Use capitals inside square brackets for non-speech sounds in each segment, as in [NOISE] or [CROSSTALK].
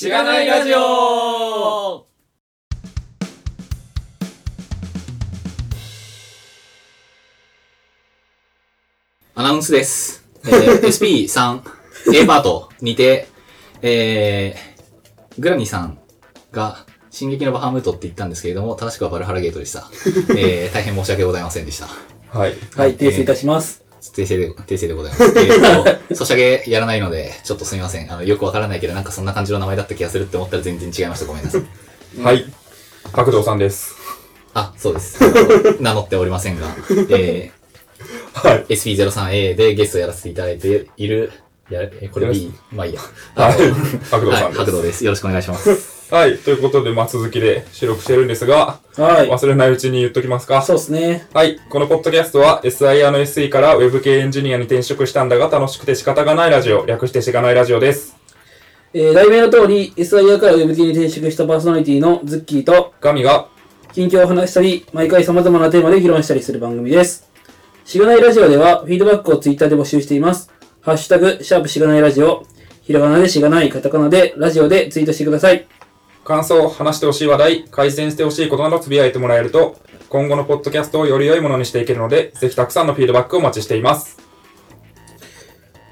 しがないラジオアナウンスです。えー SP3、A [LAUGHS] パートにて、えー、グラニーさんが、進撃のバハムートって言ったんですけれども、正しくはバルハラゲートでした。えー、大変申し訳ございませんでした。はい。はい、訂正いたします。訂正で、訂正でございます。えーと、[LAUGHS] ソシャゲやらないので、ちょっとすみません。あの、よくわからないけど、なんかそんな感じの名前だった気がするって思ったら全然違いました。ごめんなさい。はい。角堂さんです。あ、そうです。名乗っておりませんが、えはい。ー、SP03A でゲストやらせていただいている、や、えこれ B、まあいいや。はいあの。はい、角堂さんです。白道です。よろしくお願いします。はい。ということで、まあ、続きで収録してるんですが、はい。忘れないうちに言っときますか？そうですね。はい。このポッドキャストは SIR の SE から Web 系エンジニアに転職したんだが楽しくて仕方がないラジオ、略してしがないラジオです。えー、題名の通り、SIR から Web 系に転職したパーソナリティのズッキーと、ガミが、近況を話したり、毎回様々なテーマで議論したりする番組です。しがないラジオでは、フィードバックをツイッターで募集しています。ハッシュタグ、シャープしがないラジオ、ひらがなでしがない、カタカナで、ラジオでツイートしてください。感想、話してほしい話題、改善してほしいことなどつぶやいてもらえると、今後のポッドキャストをより良いものにしていけるので、ぜひたくさんのフィードバックをお待ちしています。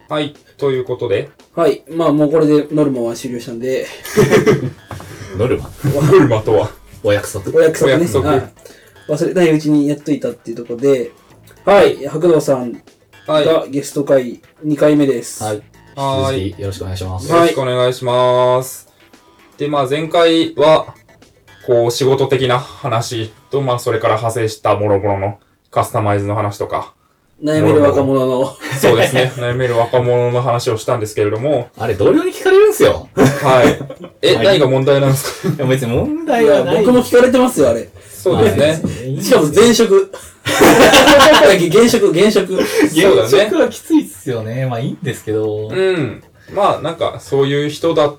はい。ということで、はい。まあ、もうこれでノルマは終了したんで、ノルマ？ノルマとは、お約束お約束ね。お約束はい。忘れないうちにやっといたっていうところで、はい。白道さんはい。がゲスト会2回目です。はい。はーいよろしくお願いします。よろしくお願いします。で、まあ前回は、こう仕事的な話と、まあそれから派生した諸々のカスタマイズの話とか、悩める若者の。そうですね、悩める若者の話をしたんですけれども、あれ、同僚に聞かれるんですよ。はい。え、はい何が問題なんですか？いや別に問題はない。僕も聞かれてますよ、あれ。そうですね。ねしかも前職。[LAUGHS] 現職、現職。そうだね現職はきついっすよね。まあいいんですけど。うん。まあなんかそういう人だ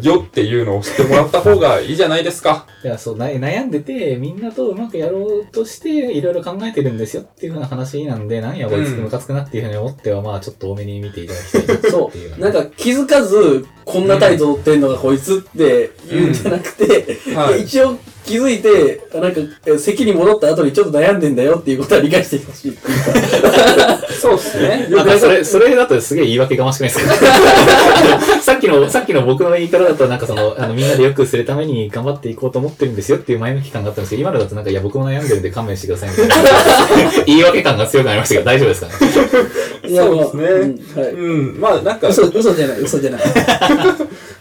よっていうのを知ってもらった方がいいじゃないですか。[LAUGHS] いや、そう、な悩んでて、みんなとうまくやろうとして、いろいろ考えてるんですよっていうふうな話なんで、なんやこいつうんムカつくなっていうふうに思っては、まあちょっと多めに見ていただきたいなそっていうう。なんか気づかず、こんな態度取ってんのがこいつって言うんじゃなくて、はい。[LAUGHS] 一応気づいて、なんか、え席に戻った後にちょっと悩んでんだよっていうことは理解してほしい。[LAUGHS] そうですね。なんかそれ、それだとすげえ言い訳がましくないですか？[LAUGHS] さっきの、さっきの僕の言い方だとなんかその、あの、みんなで良くするために頑張っていこうと思ってるんですよっていう前向き感があったんですけど、今のだとなんか、いや、僕も悩んでるんで勘弁してくださいみたいな。[LAUGHS] 言い訳感が強くなりましたけど、大丈夫ですかね？いやそうですねまあうんはい。うん。まあなんか、嘘、嘘じゃない、嘘じゃない。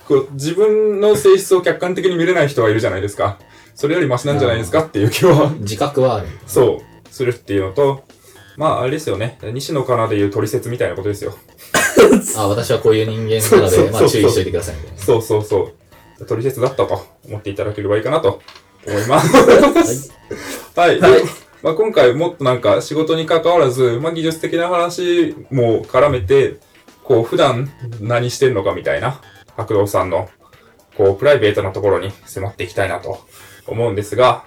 こう自分の性質を客観的に見れない人がいるじゃないですか。それよりマシなんじゃないですか？っていう気は、自覚はある。そう、するっていうのと、まああれですよね。西野カナでいう取説みたいなことですよ。[LAUGHS] あ、私はこういう人間なので、そうそうそうまあ注意しといてくださいみたいな。そうそうそう。取説だったと思っていただければいいかなと思います。はい。で [LAUGHS] まあ、今回もっとなんか仕事に関わらず、まあ、技術的な話も絡めて、こう普段何してんのかみたいな、白道さんの、こうプライベートなところに迫っていきたいなと思うんですが、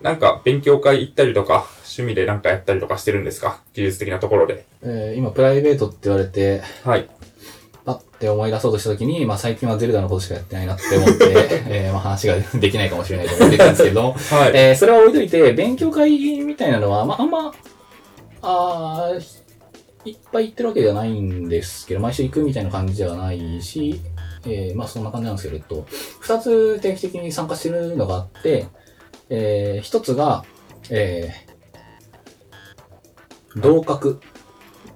なんか勉強会行ったりとか、趣味でなんかやったりとかしてるんですか？技術的なところで。えー今、プライベートって言われて、はい。パッて思い出そうとしたときに、まあ最近はゼルダのことしかやってないなって思って、[LAUGHS] えーまあ話ができないかもしれないと思ってたんですけども、はい。えーそれは置いといて、勉強会みたいなのは、まああんま、あーいっぱい行ってるわけではないんですけど、毎週行くみたいな感じではないし、えーまあそんな感じなんですけど、えっと、二つ定期的に参加してるのがあって、えー一つが、えー、同格。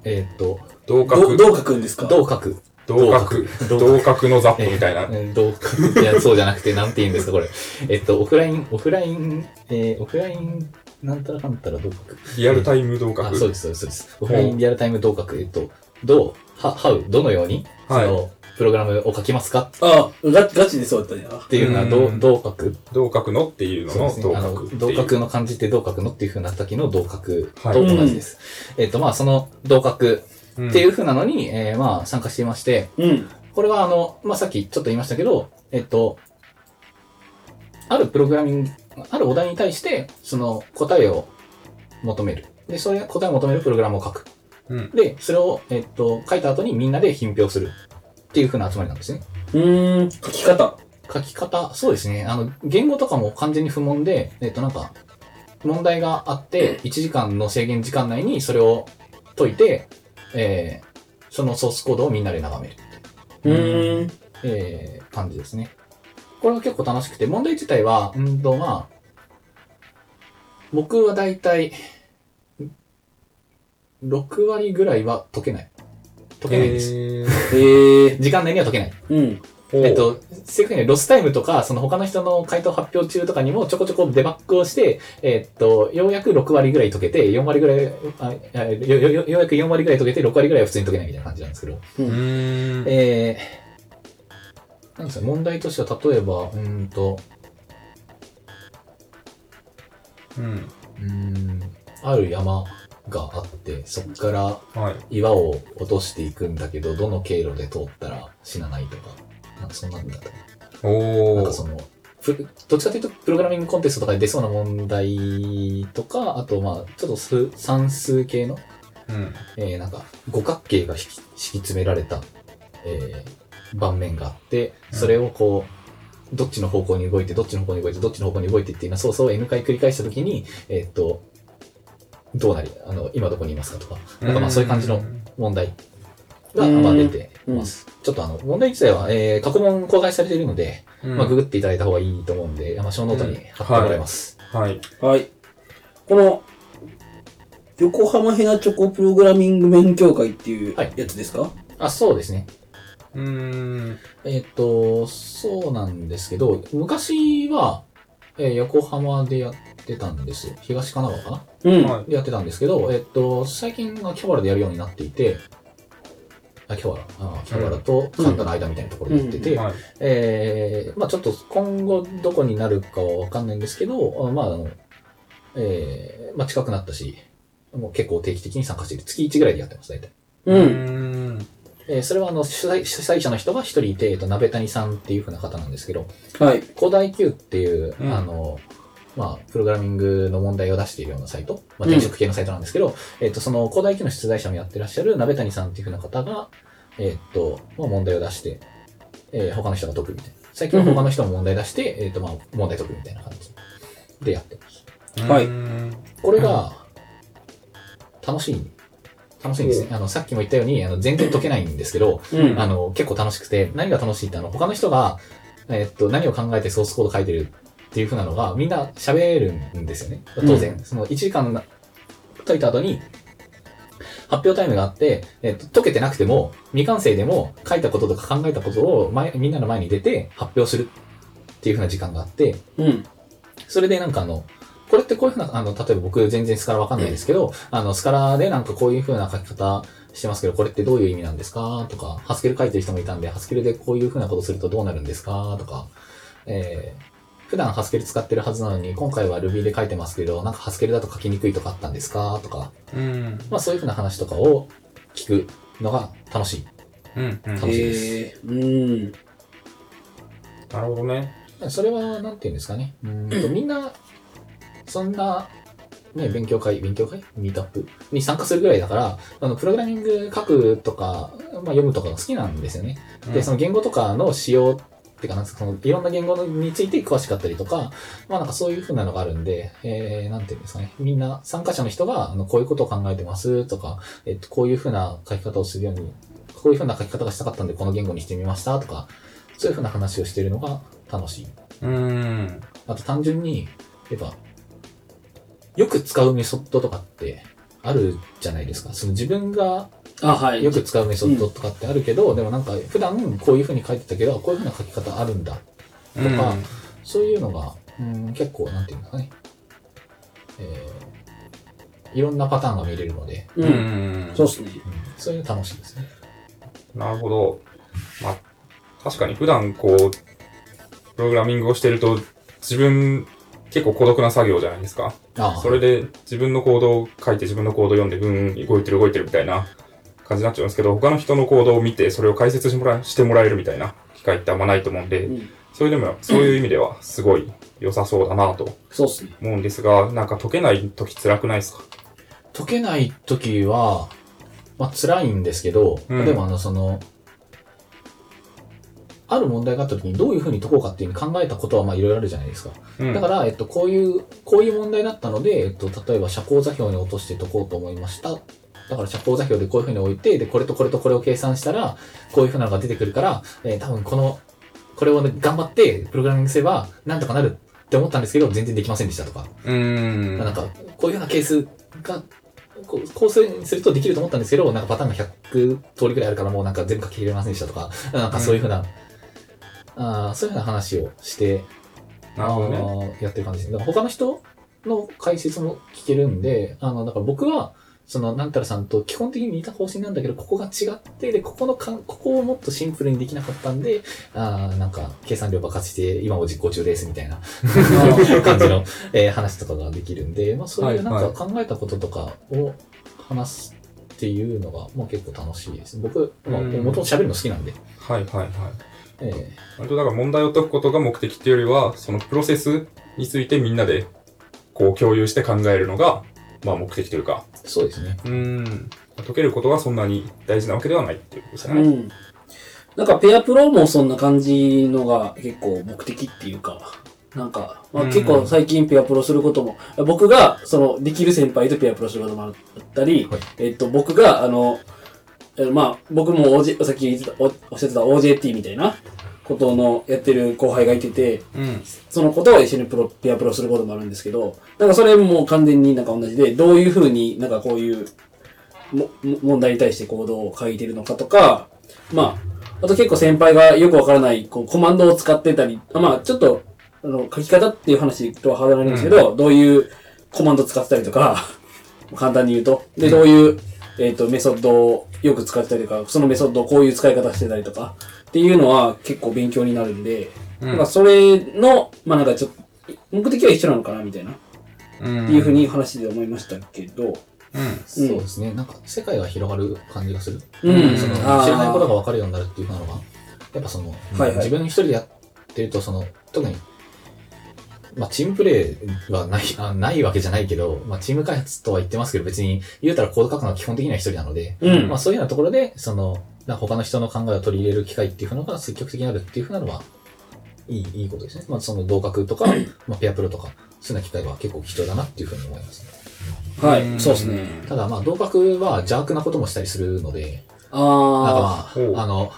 えーっと、同ど格、どう書くんですか？同格。同格、同格同格のザップみたいな。えー同格。いや、そうじゃなくて、なんて言うんですか、これ。えっと、オフライン、オフライン、えー、オフライン、なんたらかんたら同格。リアルタイム同あ、格。そうです、そうです、そうです。オフラインリアルタイム同格。えっと、どう、は、how、どのように、はいその、プログラムを書きますか？あガガチでそうだったね。あっていうのは、どうんう、どう書く？同格の？っていうのうですね。あの同格っていう。、同格の漢字ってどう書くのっていう風な時の同格とはい同じです。えっと、まあ、その同格うんっていう風なのに、えーまあ、参加していまして、うん。これはあの、まあ、さっきちょっと言いましたけど、えっと、あるプログラミング、あるお題に対して、その答えを求める。で、それ、答えを求めるプログラムを書く。うんで、それを、えっと、書いた後にみんなで品評する。っていう風な集まりなんですね。うーん、書き方。書き方、そうですね。あの、言語とかも完全に不問で、えっ、と、なんか、問題があって、1時間の制限時間内にそれを解いて、えーそのソースコードをみんなで眺める。うーん。えー感じですね。これは結構楽しくて、問題自体は、うんと、まあ、僕はだいたい、6割ぐらいは解けない。解けないです。えへえ。[LAUGHS] 時間内には解けない。うん。えっと、正確にはロスタイムとか、その他の人の回答発表中とかにもちょこちょこデバッグをして、えっと、ようやく6割ぐらい解けて、4割ぐらい、ああよよよようやく4割ぐらい解けて、6割ぐらいは普通に解けないみたいな感じなんですけど。うーん。えー、なんですか、問題としては、例えば、うーんと、うん。うーん、ある山があって、そこからはい。岩を落としていくんだけど、どの経路で通ったら死なないとか、なんかそんなんだったなおー。んかその、ふどっちかというと、プログラミングコンテストとかで出そうな問題とか、あと、まあ、ちょっと数算数系の、うん。えー、なんか、五角形が敷き詰められた、えー、盤面があって、それをこう、どっちの方向に動いて、どっちの方向に動いて、どっちの方向に動いてっていうのは、そうそう N 回繰り返したときに、えーっと、どうなり、あの、今どこにいますかとか、なんかまあそういう感じの問題が、うんまあ出てます。ちょっとあの、問題自体は、えー、過去問公開されているので、うん。まあググっていただいた方がいいと思うんで、まあ、小ノートに貼ってもらいます。はい。はい。この、横浜ヘナチョコプログラミング勉強会っていうはいやつですか、あ、そうですね。うーん。えっ、と、そうなんですけど、昔は、えー横浜でやってたんですよ。東神奈川かうん。やってたんですけど、えっ、と、最近はキャバラでやるようになっていて、あ、キャバラ、あキャバラとカンタの間みたいなところでやってて、はい。えーまあちょっと今後どこになるかはわかんないんですけど、あまああの、えーまあ近くなったし、もう結構定期的に参加している。月1ぐらいでやってます、大体。う。うんん。えーそれはあの主催主催者の人が一人いて、えっと、鍋谷さんっていう風な方なんですけど、はい。古代 Q っていう、うんあの、まあ、プログラミングの問題を出しているようなサイト、まあ、うん転職系のサイトなんですけど、えっと、その古代 Q の出題者もやってらっしゃる鍋谷さんっていう風な方が、えっと、まあ、問題を出して、えー他の人が解くみたいな。最近は他の人も問題出して、えっと、まあ、問題解くみたいな感じでやってます。はいうんこれが、楽しい。楽しいんですね。あの、さっきも言ったように、あの、全然解けないんですけど、うん。あの、結構楽しくて、何が楽しいって、あの、他の人が、えっと、何を考えてソースコード書いてるっていう風なのが、みんな喋るんですよね。当然、その1時間解いた後に、発表タイムがあって、えっと、解けてなくても、未完成でも書いたこととか考えたことを前、みんなの前に出て発表するっていう風な時間があって、うん。それでなんかあの、これってこういうふうな、あの、例えば僕全然スカラわかんないですけど、あの、スカラでなんかこういうふうな書き方してますけど、これってどういう意味なんですか？とか、ハスケル書いてる人もいたんで、ハスケルでこういうふうなことするとどうなるんですか？とか、えー、普段ハスケル使ってるはずなのに、今回は Ruby で書いてますけど、なんかハスケルだと書きにくいとかあったんですか？とか、うん。まあそういうふうな話とかを聞くのが楽しい。うん。うん。楽しいですへえ。うん。なるほどね。それは、なんていうんですかね。うーんと、みんな、そんな、ね、勉強会、勉強会？ミートアップ？に参加するぐらいだから、あの、プログラミング書くとか、まあ、読むとかが好きなんですよね。で、その言語とかの仕様っていうか、なんか、そのいろんな言語について詳しかったりとか、まあなんかそういう風なのがあるんで、えー、なんていうんですかね。みんな、参加者の人が、あの、こういうことを考えてますとか、えっと、こういう風な書き方をするように、こういう風な書き方がしたかったんで、この言語にしてみましたとか、そういう風な話をしてるのが楽しい。うん。あと単純に、やっぱ、よく使うメソッドとかってあるじゃないですか。その自分があ、はい。よく使うメソッドとかってあるけど、でもなんか普段こういう風に書いてたけど、こういう風な書き方あるんだ。とかそういうのが、うん、結構、なんていうんですかね。えー、いろんなパターンが見れるので、ううん。ん。そうっすね。うんそういうの楽しいですね。なるほど。まあ、確かに普段こう、プログラミングをしてると、自分、結構孤独な作業じゃないですか。ああそれで自分のコードを書いて自分のコードを読んで、うん、動いてる動いてるみたいな感じになっちゃうんですけど、他の人のコードを見て、それを解説してもらしてもらえるみたいな機会ってあんまないと思うんで、うんそういうでも、そういう意味ではすごい良さそうだなとそうっすね。思うんですが、なんか解けない時辛くないですか？解けない時は、まあ辛いんですけど、うんでもあの、その、ある問題があった時にどういうふうに解こうかっていうふうに考えたことはまあいろいろあるじゃないですか。うんだから、えっと、こういう、こういう問題だったので、えっと、例えば社交座標に落として解こうと思いました。だから社交座標でこういうふうに置いて、で、これとこれとこれを計算したら、こういうふうなのが出てくるから、えー多分この、これをね、頑張ってプログラミングすれば、なんとかなるって思ったんですけど、全然できませんでしたとか。うーん。なんか、こういうようなケースが、こうこうするとできると思ったんですけど、なんかパターンが100通りくらいあるからもうなんか全部書き入れませんでしたとか、なんかそういうふうな、あーそういうふうな話をして、なるほどね。やってる感じですね。だから他の人の解説も聞けるんで、あの、だから僕は、その、なんたらさんと基本的に似た方針なんだけど、ここが違って、で、ここのかん、ここをもっとシンプルにできなかったんで、あーなんか、計算量爆発して、今も実行中ですみたいな [LAUGHS] 感じの、えー話とかができるんで、まあそういうなんはいか考えたこととかを話すっていうのが、もう結構楽しいです。僕、まあ、うんもともと喋るの好きなんで、はいはいはい。えー割とだから問題を解くことが目的っていうよりは、そのプロセスについてみんなでこう共有して考えるのが、まあ目的というか、そうですね。うーん。解けることがそんなに大事なわけではないっていうことですよね。うん。なんかペアプロもそんな感じのが結構目的っていうか、なんか、まあ、うん結構最近ペアプロすることも、僕がそのできる先輩とペアプロすることもあったり、はいえっと、僕があの、えまあ、僕も OJ、さっきおっしゃってた OJT みたいなことのやってる後輩がいてて、うん。そのことを一緒にプロ、ペアプロすることもあるんですけど、なんかそれも完全になんか同じで、どういうふうになんかこういうもも問題に対して行動を書いてるのかとか、まあ、あと結構先輩がよくわからないこうコマンドを使ってたり、あまあちょっとあの書き方っていう話とは離れるんですけど、どういうコマンド使ってたりとか、[LAUGHS] 簡単に言うと、で、どういう、えっ、と、メソッドをよく使ってたりとか、そのメソッドをこういう使い方してたりとか、っていうのは結構勉強になるんで、うんなんかそれの、まあなんかちょっと、目的は一緒なのかなみたいな、っうん。ていうふうに話で思いましたけど、うん。そうですね。なんか世界が広がる感じがする。うんその知らないことが分かるようになるっていうのが、やっぱその、はいはい自分一人でやってると、その、特に、まあ、チームプレイはない、あないわけじゃないけど、まあ、チーム開発とは言ってますけど、別に言うたらコード書くのは基本的には一人なので、うんまあ、そういうようなところで、その、な他の人の考えを取り入れる機会っていうのが積極的になるっていうふうなのは、いい、いいことですね。まあ、その同格とか、[COUGHS] まあ、ペアプロとか、そういうな機会は結構貴重だなっていうふうに思いますね。はい、そうですね。ただ、まあ、同格は邪悪なこともしたりするので、なんかあまあ、あの、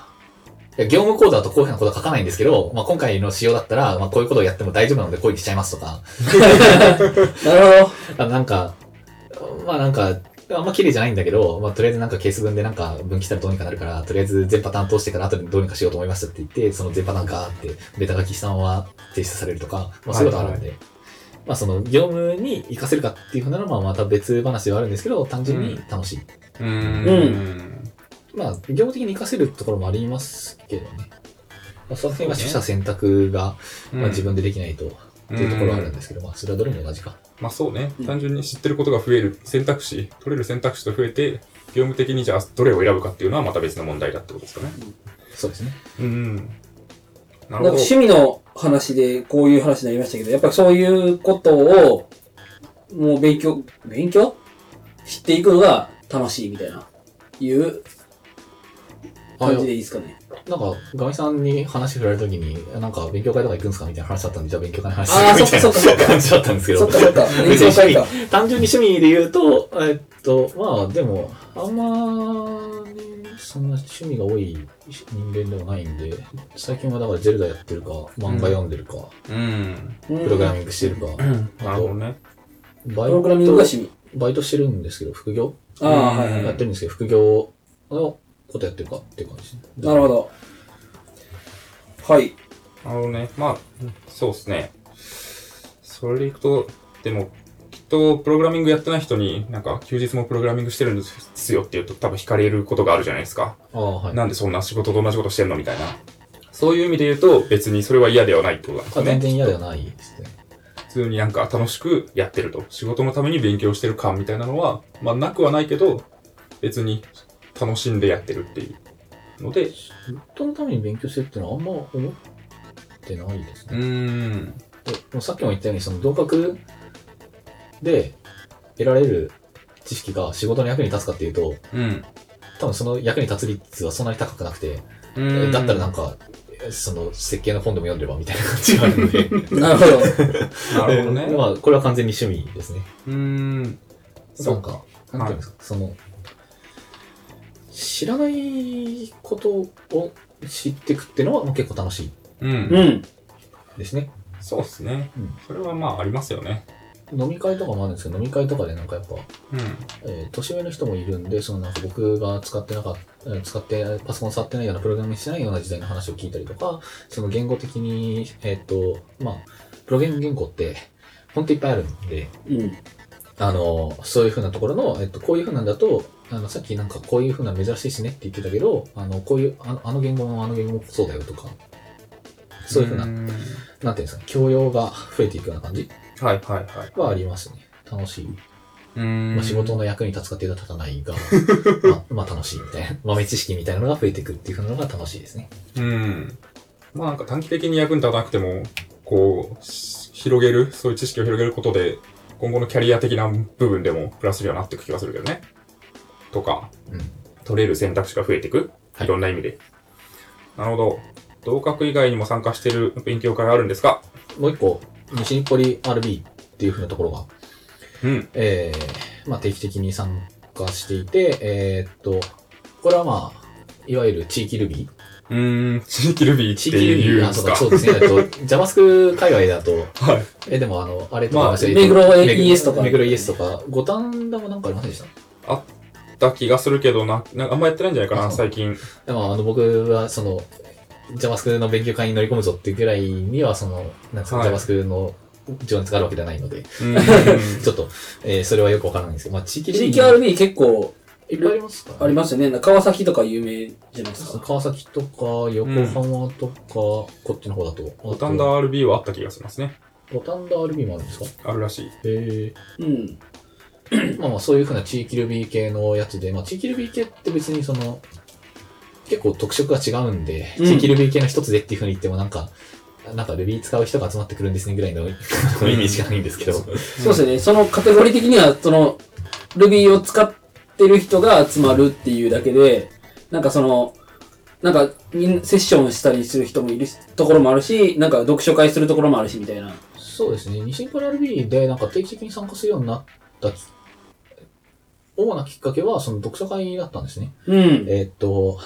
業務コードだとこういうふうなことは書かないんですけど、まあ、今回の仕様だったら、まあ、こういうことをやっても大丈夫なので、こういうにしちゃいますとか、あ、[LAUGHS] なるほあなんか、まあなんか、あんま綺麗じゃないんだけど、まあとりあえずなんかケース分でなんか分岐したらどうにかなるから、とりあえず全パターン通してから後でどうにかしようと思いましたって言って、その全パターンガーってベタ書きしたまま提出されるとか、まあそういうことあるんで、まあその業務に活かせるかっていうふうなのはまあまた別話ではあるんですけど、単純に楽しい。うーん。まあ業務的に活かせるところもありますけどね。まあその辺は取捨選択が、まあ、自分でできないとっていうところはあるんですけど、まあそれはどれも同じか。まあそうねうん。単純に知ってることが増える選択肢、取れる選択肢と増えて、業務的にじゃあどれを選ぶかっていうのはまた別の問題だってことですかね。そうですね。うん。など。るなんかほど。趣味の話でこういう話になりましたけど、やっぱりそういうことを、もう勉強、勉強？知っていくのが楽しいみたいな、いう感じでいいですかね。なんか、ガミさんに話振られたときに、なんか勉強会とか行くんですかみたいな話だったんで、じゃあ勉強会の話するみたいそっかそっかそっかな感じだったんですけど。そっかそっか、勉別に強会か。[LAUGHS] 単純に趣味で言うと、えっと、まあでも、あんま、ね、そんな趣味が多い人間ではないんで、最近はだからゼルダやってるか、漫画読んでるか、うん。ププログラミングしてるか、なるほどね。バイプログラミングが趣味。バイトしてるんですけど、副業？ああ、はい。やってるんですけど、副業のことやってるかっていう感じ。なるほど。はい。なるほどね。まあ、そうですね。それでいくと、でも、きっと、プログラミングやってない人に、なんか、休日もプログラミングしてるんですよって言うと、多分惹かれることがあるじゃないですか。ああ、はい。なんでそんな仕事と同じことしてんのみたいな。そういう意味で言うと、別にそれは嫌ではないってことなんですね。全然嫌ではないですね。普通になんか楽しくやってると。仕事のために勉強してる感みたいなのは、まあなくはないけど、別に楽しんでやってるっていうので、人のために勉強してるっていうのはあんま思ってないですね。うーん。うさっきも言ったように、その同格で得られる知識が仕事の役に立つかっていうと、うん。多分その役に立つ率はそんなに高くなくて、うーんだったらなんか、その設計の本でも読んでればみたいな感じがあるので。[LAUGHS] なるほど。なるほどね。[LAUGHS] まあ、これは完全に趣味ですね。うーん。なそうか。んか、なんていうんですか、その、知らないことを知っていくっていうのは結構楽しいうん。うん。ですね。そうですねうん。それはまあありますよね。飲み会とかもあるんですけど、飲み会とかでなんかやっぱ、うん。えー年上の人もいるんで、そのなんか僕が使ってなかった、えー使って、パソコン触ってないようなプログラムしてないような時代の話を聞いたりとか、その言語的に、えーっと、まあ、プログラミング言語って、ほんといっぱいあるんで、うん。あの、そういう風なところの、えっと、こういう風なんだと、あの、さっきなんかこういう風な珍しいしねって言ってたけど、あの、こういう、あのあの言語もあの言語もそうだよとか、そういう風な、んなんていうんですか、教養が増えていくような感じはいはいはい。はありますね。楽しい。うーんまあ、仕事の役に立つかっていうと立たないが、[LAUGHS] まあ、まあ楽しいみたいな、豆知識みたいなのが増えていくっていう風なのが楽しいですね。うん。まあなんか短期的に役に立たなくても、こう、し広げる、そういう知識を広げることで、今後のキャリア的な部分でもプラスにはなっていく気がするけどね。とか、うん。取れる選択肢が増えていく？はいいろんな意味で。なるほど。同格以外にも参加している勉強会あるんですか？もう一個、西日暮里 RB っていう風なところが、うん。えー、まあ定期的に参加していて、えーっと、これはまあ、いわゆる地域ルビーうーん、地域ルビーって地域ルビー、あ、そうんですか？そうですね。えっと、[LAUGHS] JavaScript 界隈だと、はい。え、でもあの、あれとまあか、目黒 ES とか目黒 ES とか、五反田もなんかありませんでした？あった気がするけどな、なんかあんまやってないんじゃないかな、最近。でもあの、僕はその、JavaScript の勉強会に乗り込むぞっていうぐらいには、その、なんか、はい JavaScript の情熱があるわけではないので、[LAUGHS] ちょっと、えーそれはよくわからないんですけど、まあ、地域ルビー地域 RB 結構いっぱいありますかありますよね。川崎とか有名じゃないですか？川崎とか、横浜とか、こっちの方だと。五反田 RB はあった気がしますね。五反田 RB もあるんですか？あるらしい。へうん。え。[CLEARS THROAT] まあまあ、そういうふうな地域ルビー系のやつで、まあ、地域ルビー系って別にその、結構特色が違うんで、うん地域ルビー系の一つでっていうふうに言ってもなんか、なんか Ruby 使う人が集まってくるんですねぐらいのイメージがないんですけど。そうですよね。そのカテゴリー的には、その、Ruby を使ってる人が集まるっていうだけで、なんかその、なんか、みんセッションしたりする人もいるところもあるし、なんか読書会するところもあるし、みたいな。そうですね。西プラ RB でなんか定期的に参加するようになったき、主なきっかけはその読書会だったんですね。うん。えーっと、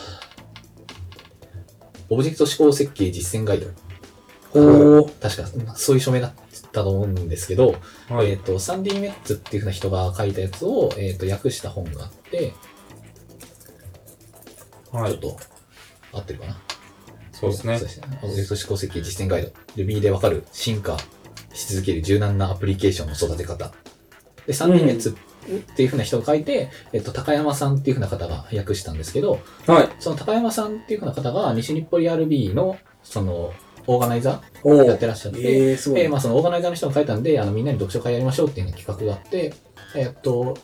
オブジェクト指向設計実践ガイド。ほー。確か、そういう署名だったと思うんですけど、はい。えーっと、サンディ・メッツっていうふうな人が書いたやつを、えーっと、訳した本があって、はい。ちょっと、合ってるかな？そうですねそう。ですね。オブジェクト指向設計実践ガイド。Ruby でわかる進化し続ける柔軟なアプリケーションの育て方。で、サンディ・メッツっていうふうな人が書いて、えっと、高山さんっていうふうな方が訳したんですけど、はい。その高山さんっていうふうな方が西日暮里 RB の、その、オーガナイザおーやっー。てらっしゃって、えー、すごい。で、まあそのオーガナイザーの人が書いたんで、あの、みんなに読書会やりましょうっていう企画があって、えっと、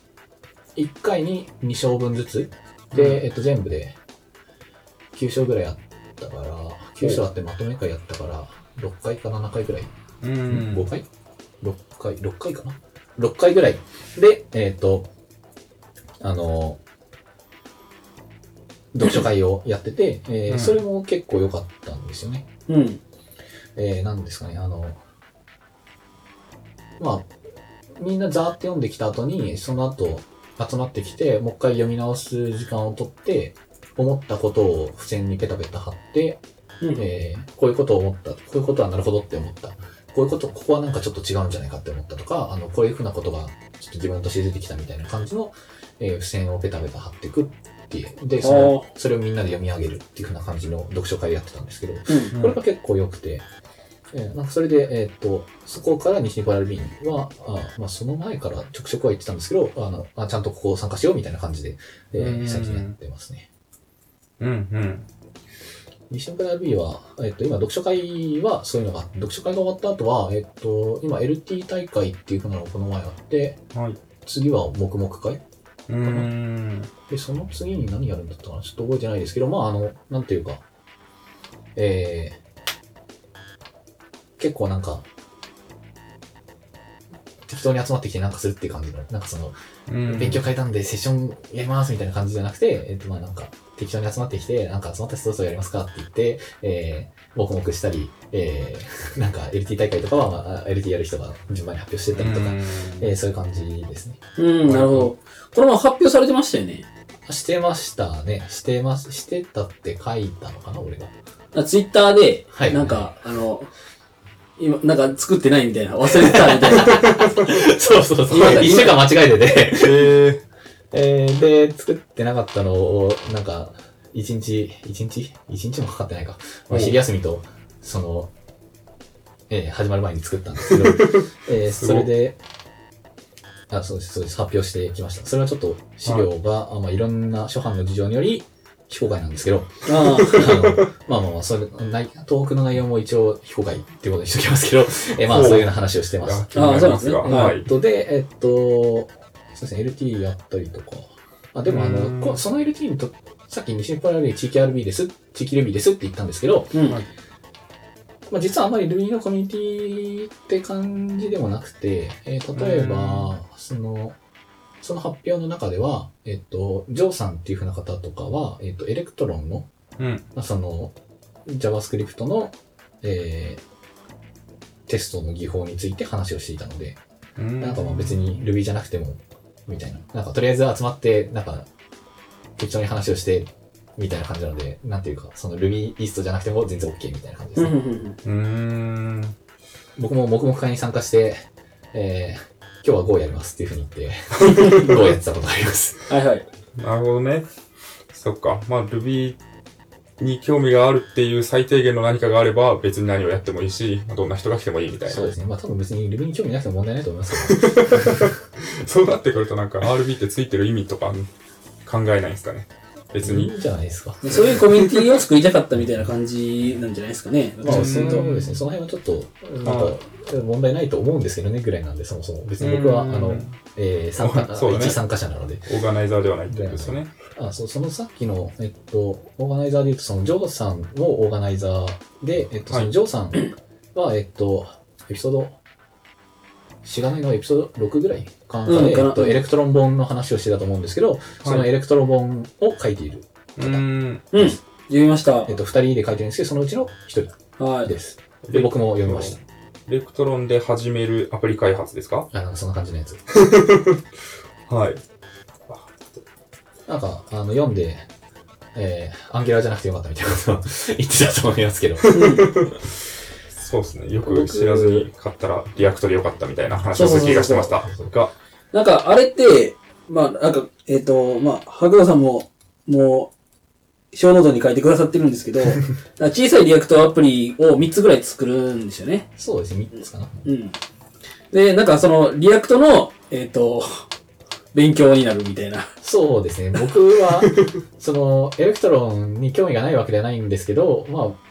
1回に2章分ずつ、で、えっと、全部で9章ぐらいあったから、9章あってまとめ会やったから、6回か7回ぐらい、う5ん。回 ?6 回、6回かな？?6 回ぐらいで、えっと、あの、読書会をやってて、えーうんそれも結構良かったんですよね。うん。えー、なんですかね、あの、まあ、みんなザーって読んできた後に、その後集まってきて、もう一回読み直す時間をとって、思ったことを付箋にペタペタ貼って、うん。えーこういうことを思った、こういうことはなるほどって思った、こういうこと、ここはなんかちょっと違うんじゃないかって思ったとか、あの、こういうふうなことがちょっと自分として出てきたみたいな感じの、えー付箋をペタペタ貼っていくっていう。で、そのそれをみんなで読み上げるっていうふうな感じの読書会でやってたんですけど、うん。これが結構良くて、えーなんかそれで、えーっと、そこから西日パラルビーンは、あまあ、その前からちょくちょくは言ってたんですけど、あの、あちゃんとここ参加しようみたいな感じで、えーうん最近やってますね。うん。うん。西日パラルビーンは、えーっと、今、読書会はそういうのがあって、読書会が終わった後は、えーっと、今、LT 大会っていうふうなのがこの前あって、はい。次は黙々会？うん。で、その次に何やるんだったかな？ちょっと覚えてないですけど、まあ、あの、なんていうか、えー、結構なんか、適当に集まってきてなんかするっていう感じの、なんかその、うん勉強会なんでセッションやりますみたいな感じじゃなくて、えっと、まあなんか、適当に集まってきて、なんか集まった人どうぞやりますかって言って、えー、黙々したり、えー、[LAUGHS] なんか LT 大会とかは、まあ、LT やる人が順番に発表してったりとか、えー、そういう感じですね。うん、なるほど。これも発表されてましたよね。してましたね。してます、してたって書いたのかな、俺が。ツイッターで、はいなんか、あの、今、なんか作ってないみたいな、忘れてたみたいな。[LAUGHS] そうそうそう。今一週間間違えてて、ええー、で、作ってなかったのを、なんか、一日、一日？一日もかかってないか。まあ、昼休みと、その、えー、始まる前に作ったんですけど、[LAUGHS] えー、それで、あ、そうです、そうです、発表してきました。それはちょっと資料が、あまあ、いろんな諸般の事情により、非公開なんですけど、ああのまあまあまあ、それ、ない東北の内容も一応非公開っていうことにしておきますけど、えー、まあそういうような話をしてます。ー、気になりますが、あそうなんですねはいえっ。と、で、えっと、そうですね、LT やったりとか。あ、でもあうーんの、こその LT にと、さっき西パラで地域 RB です、地域 Ruby ですって言ったんですけど、うん。はいまあ、実はあんまり Ruby のコミュニティって感じでもなくて、えー例えば、その、その発表の中では、えっと、ジョーさんっていう風な方とかは、えっと、 Electron の、うん。まあ、その、JavaScript の、えーテストの技法について話をしていたので、うんなんかまあ別に Ruby じゃなくても、みたいな。なんかとりあえず集まって、なんか、適当に話をして、みたいな感じなので、なんていうか、その Ruby イーストじゃなくても全然 OK みたいな感じですね。んうん。僕も黙々会に参加して、えー、今日は Go やりますっていうふうに言って、[LAUGHS] Go やってたことがあります。はいはい。なるほどね。そっか。まあ、Ruby に興味があるっていう最低限の何かがあれば、別に何をやってもいいし、どんな人が来てもいいみたいな。そうですね。まあ多分別に Ruby に興味なくても問題ないと思いますけど、[LAUGHS] そうなってくるとなんか RB ってついてる意味とか考えないんですかね。別に。いいんじゃないですか。そういうコミュニティを作りたかったみたいな感じなんじゃないですかね。まあ、うんそうですね。その辺はちょっと、なんか、問題ないと思うんですけどね、ぐらいなんで、そもそも。別に僕は、あうんの、えー、参加、ね一参加者なので。オーガナイザーではないってことですよね。あ、そう、そのさっきの、えっと、オーガナイザーで言うと、その、ジョーさんもオーガナイザーで、えっと、そはいの、ジョーさんは、えっと、エピソード、しがないのエピソード6ぐらいかなんかで、うんかなえっと、 Electron 本の話をしてたと思うんですけど、その Electron 本を書いている。うーん。うん。読みましたえっ。と、二人で書いてるんですけど、そのうちの一人はい。です。で、僕も読みました。 Electron で始めるアプリ開発ですか？あなんかそんな感じのやつ。[LAUGHS] はい。なんか、あの、読んで、えー、 Angular じゃなくてよかったみたいなことを [LAUGHS] 言ってたと思いますけど。[LAUGHS] そうですね。よく知らずに買ったら React でよかったみたいな話をする気がしてましたなんか、あれって、まあ、なんか、えっ、と、まあ、白田さんも、もう、ショーノートに書いてくださってるんですけど、[LAUGHS] 小さい React アプリを3つぐらい作るんですよね。そうですね、3つかな。うん。で、なんかその、 React の、えっ、と、勉強になるみたいな。そうですね、僕は、その、 Electron に興味がないわけではないんですけど、まあ、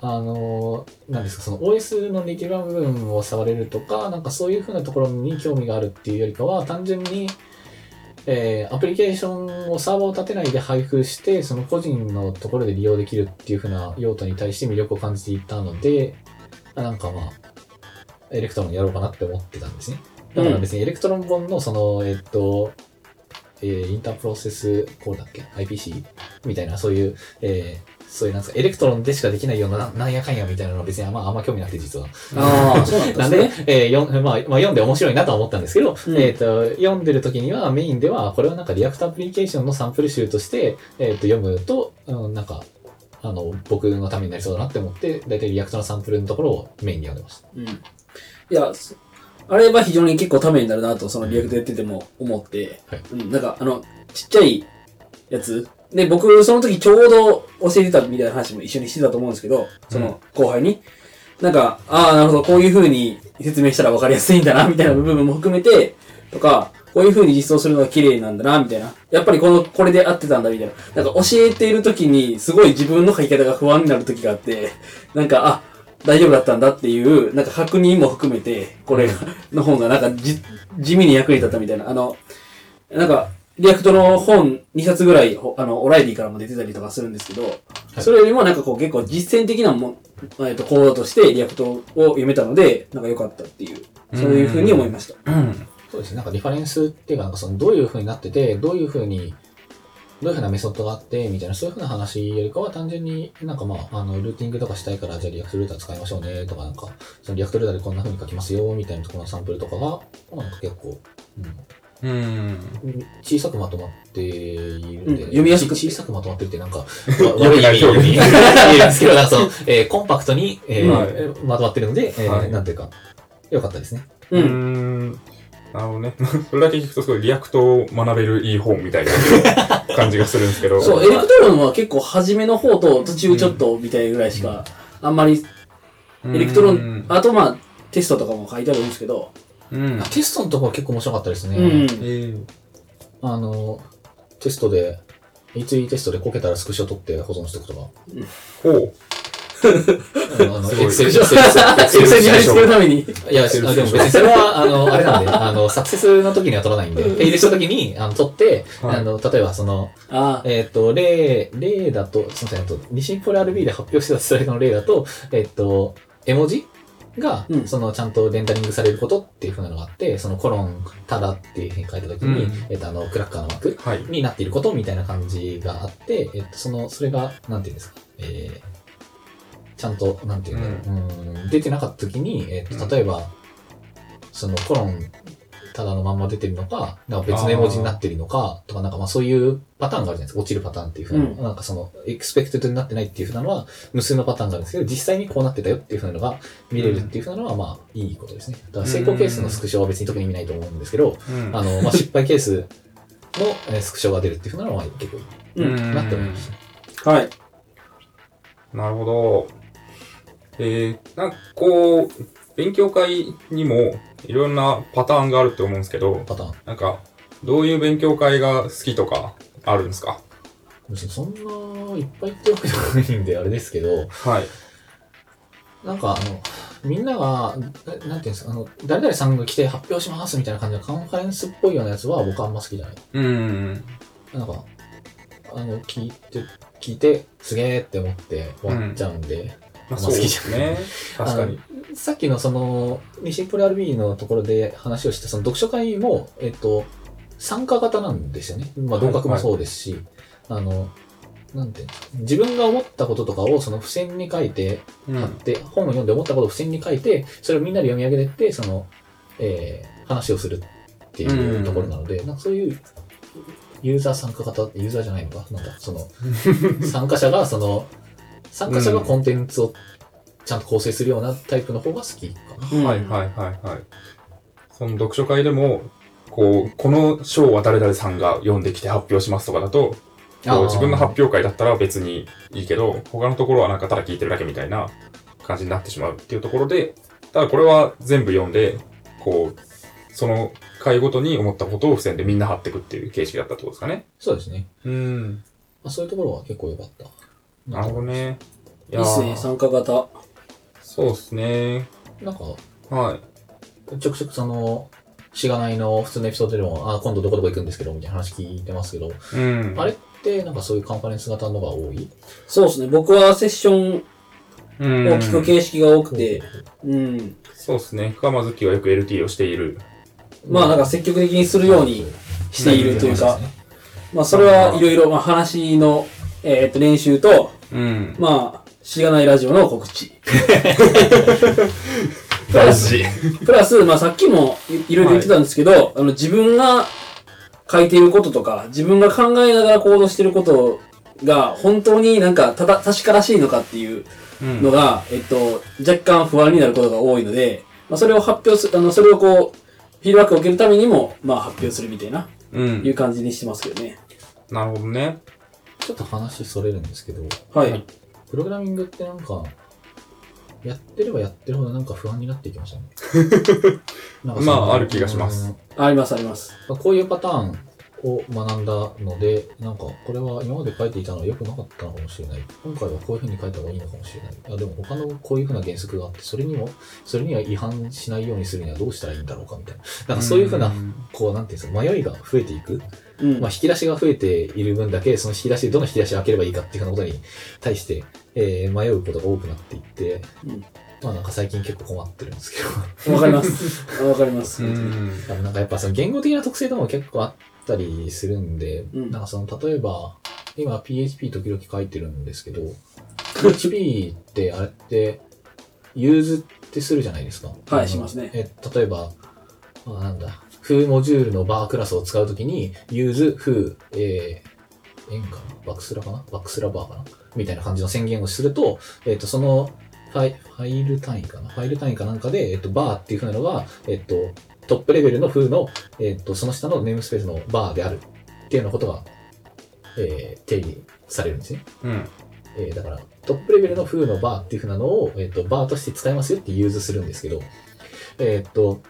あの、なんですか、その OS のネイティブな部分を触れるとか、なんかそういうふうなところに興味があるっていうよりかは、単純に、えーアプリケーションをサーバーを立てないで配布して、その個人のところで利用できるっていうふうな用途に対して魅力を感じていたので、あなんかまあ、 Electron やろうかなって思ってたんですね。だから別に Electron 本のその、えっと、えー inter-process call だっけ ?IPC? みたいな、そういう、えーそういうなんですか、 Electron でしかできないような、ななんやかんやみたいなのは別にあんまあんま興味なくて実は。ああ、そうなんなんですね。で、えーよんまあ、まあ、読んで面白いなとは思ったんですけど、うんえっ、と、読んでる時にはメインでは、これはなんか React アプリケーションのサンプル集として、えっ、と、読むと、うん、なんか、あの、僕のためになりそうだなって思って、だいたい React のサンプルのところをメインに読んでました。うん。いや、そあれは非常に結構ためになるなと、その Reactやってても思って、はいうん、なんか、あの、ちっちゃいやつ。で、僕、その時ちょうど教えてたみたいな話も一緒にしてたと思うんですけど、その後輩に。なんか、ああ、なるほど、こういう風に説明したら分かりやすいんだな、みたいな部分も含めて、とか、こういう風に実装するのが綺麗なんだな、みたいな。やっぱりこの、これで合ってたんだ、みたいな。なんか教えている時に、すごい自分の書き方が不安になる時があって、なんか、あ、大丈夫だったんだっていう、なんか確認も含めて、これの本がなんかじ、地味に役に立ったみたいな。あの、なんか、 React の本2冊ぐらい、ほあの、オライリーからも出てたりとかするんですけど、それよりもなんかこう結構実践的なもん、えっと、コードとしてリアクトを読めたので、なんか良かったっていう、そういうふうに思いました。うん。そうですね。なんかリファレンスっていうか、なんかそのどういう風になってて、どういう風に、どういうふうなメソッドがあって、みたいな、そういうふうな話よりかは、単純になんかまあ、あの、ルーティングとかしたいから、じゃあ React Router 使いましょうね、とかなんか、その React Router でこんなふうに書きますよ、みたいなところのサンプルとかが、なんか結構、うん。うん、小さくまとまっているんで、うん読みやすくち小さくまとまってるってなんか、[LAUGHS] わ悪い意味に言うんですけど、なんかその、えーコンパクトに、えーはいまとまってるので、えーはいなんていうか、良かったですね。う。うんん。なるほどね。それだけ聞くとすごい React を学べるいい本みたいな感じがするんですけど。そう、 Electron は結構初めの方と途中ちょっとみたいぐらいしか、あんまり、エレクトロン、あとまあ、テストとかも書いてあるんですけど、うん。あテストのところ結構面白かったですね。うん。えーあの、テストで、いついテストでこけたらスクショ取って保存しておくとか。ほう。あの、エクセル、クセル、[LAUGHS] に貼り付けるために。いや、あでも別にそれは、あの、あれなんで、あの、サクセスの時には取らないんで、フェイルした時に、あの、取って、はいあの、例えばその、ああ、えっ、と、例、例だと、すみません、あと、ニシンポル RB で発表してたスライドの例だと、えっ、と、絵文字が、うん。その、ちゃんとレンダリングされることっていう風なのがあって、そのコロン、 tada っていう風に書いた時に、うん。えっ、と、あの、クラッカーの枠はい。になっていることみたいな感じがあって、えっ、と、その、それが、なんていうんですか、えー、ちゃんと、なんていうんだろう、うん、出てなかった時に、えっ、うん。と、例えば、そのコロン、 tada のまんま出てるのか、なんか別の絵文字になってるのか、とか、なんかまあそういうパターンがあるじゃないですか。落ちるパターンっていうふうな、うんなんかその、 expected になってないっていうふうなのは、無数のパターンがあるんですけど、実際にこうなってたよっていうふうなのが見れるっていうふうなのは、まあ、いいことですね。だから成功ケースのスクショは別に特に見ないと思うんですけど、うんあの、まあ、失敗ケースのえースクショが出るっていうふうなのは結構うんなって思いました。はい。なるほど。えー、なんかこう、勉強会にもいろんなパターンがあると思うんですけど、パターン。なんか、どういう勉強会が好きとかあるんですか？別にそんないっぱいってわけじゃないんで、あれですけど、はい。なんかあの、みんなが、ななんていうんですか、あの、誰々さんが来て発表しますみたいな感じのカンファレンスっぽいようなやつは僕はあんま好きじゃない。うん。なんか、あの、聞いて、聞いて、すげーって思って終わっちゃうんで、まあ、まあそうで好きじゃんすね。確かに。さっきのその、西プロ RB のところで話をした、その読書会も、えっと、参加型なんですよね。まあ、同格もそうですし、あの、なんていうんですか自分が思ったこととかをその付箋に書いて、うん貼って、本を読んで思ったことを付箋に書いて、それをみんなで読み上げてって、その、えー話をするっていうところなので、なんかそういう、ユーザー参加型、ユーザーじゃないのか？なんか、その、[LAUGHS] 参加者が、その、参加者がコンテンツをちゃんと構成するようなタイプの方が好きかな。うんはいはいはいはい。その読書会でも、こう、この章は誰々さんが読んできて発表しますとかだと、こう自分の発表会だったら別にいいけど、他のところはなんかただ聞いてるだけみたいな感じになってしまうっていうところで、ただこれは全部読んで、こう、その回ごとに思ったことを付箋でみんな貼っていくっていう形式だったってことですかね。そうですね。うん。まあ、そういうところは結構良かった。なるほどね。いいいっすね、ー参加型。そうですね。なんか、はい。ちょくちょくその、しがないの普通のエピソードでも、あ、今度どこどこ行くんですけど、みたいな話聞いてますけど、うん。あれってなんかそういうカンファレンス型のが多い？そうですね、僕はセッションうんを聞く形式が多くて、うん。そうですね。深間月はよく LT をしている。まあなんか積極的にするようにしているというか、まあそれはいろいろ、まあ話の、えーっと練習と、うん。まあ、しがないラジオの告知。[LAUGHS] 大事。プラス、まあさっきもいいろいろ言ってたんですけど、あの自分が書いていることとか、自分が考えながら行動していることが本当になんかただ確からしいのかっていううんのが、えっと、若干不安になることが多いので、まあそれを発表する、あの、それをこう、フィードバックを受けるためにも、まあ発表するみたいな、うんいう感じにしてますけどね。なるほどね。ちょっと話それるんですけど、はい。はいプログラミングってなんか、やってればやってるほどなんか不安になってきましたね。[LAUGHS] まあある気がします。ありますあります。うんこういうパターンを学んだので、なんかこれは今まで書いていたのは良くなかったのかもしれない。今回はこういう風に書いた方がいいのかもしれない。あでも他のこういう風な原則があって、それにも、それには違反しないようにするにはどうしたらいいんだろうかみたいな。なんかそういう風な、こうなんていうんですか、迷いが増えていく。うん。まあ、引き出しが増えている分だけ、その引き出し、どの引き出しを開ければいいかっていうようなことに対して、えー迷うことが多くなっていって、うんまあなんか最近結構困ってるんですけど。[LAUGHS] わかります。わかります。なんかやっぱその言語的な特性とも結構あったりするんで、うんなんかその、例えば、今 PHP 時々書いてるんですけど、[LAUGHS] PHP ってあれって、ユーズってするじゃないですか。はいしますねえ、例えば、あなんだ、 Foo モジュールの Bar クラスを使うときに、 use、Foo、えー、円かな？バックスラかな？バックスラ Bar かな？みたいな感じの宣言をすると、えっ、と、そのファイ、ファイル単位かな？ファイル単位かなんかで、えっ、と、 Bar っていう風なのが、えっ、と、トップレベルの風の、えっ、と、その下のネームスペースの Bar である。っていうようなことが、えー、定義されるんですね。うん。えーだから、トップレベルの風のバーっていう風なのを、えっ、と、 Bar として使えますよって use するんですけど、えっ、と、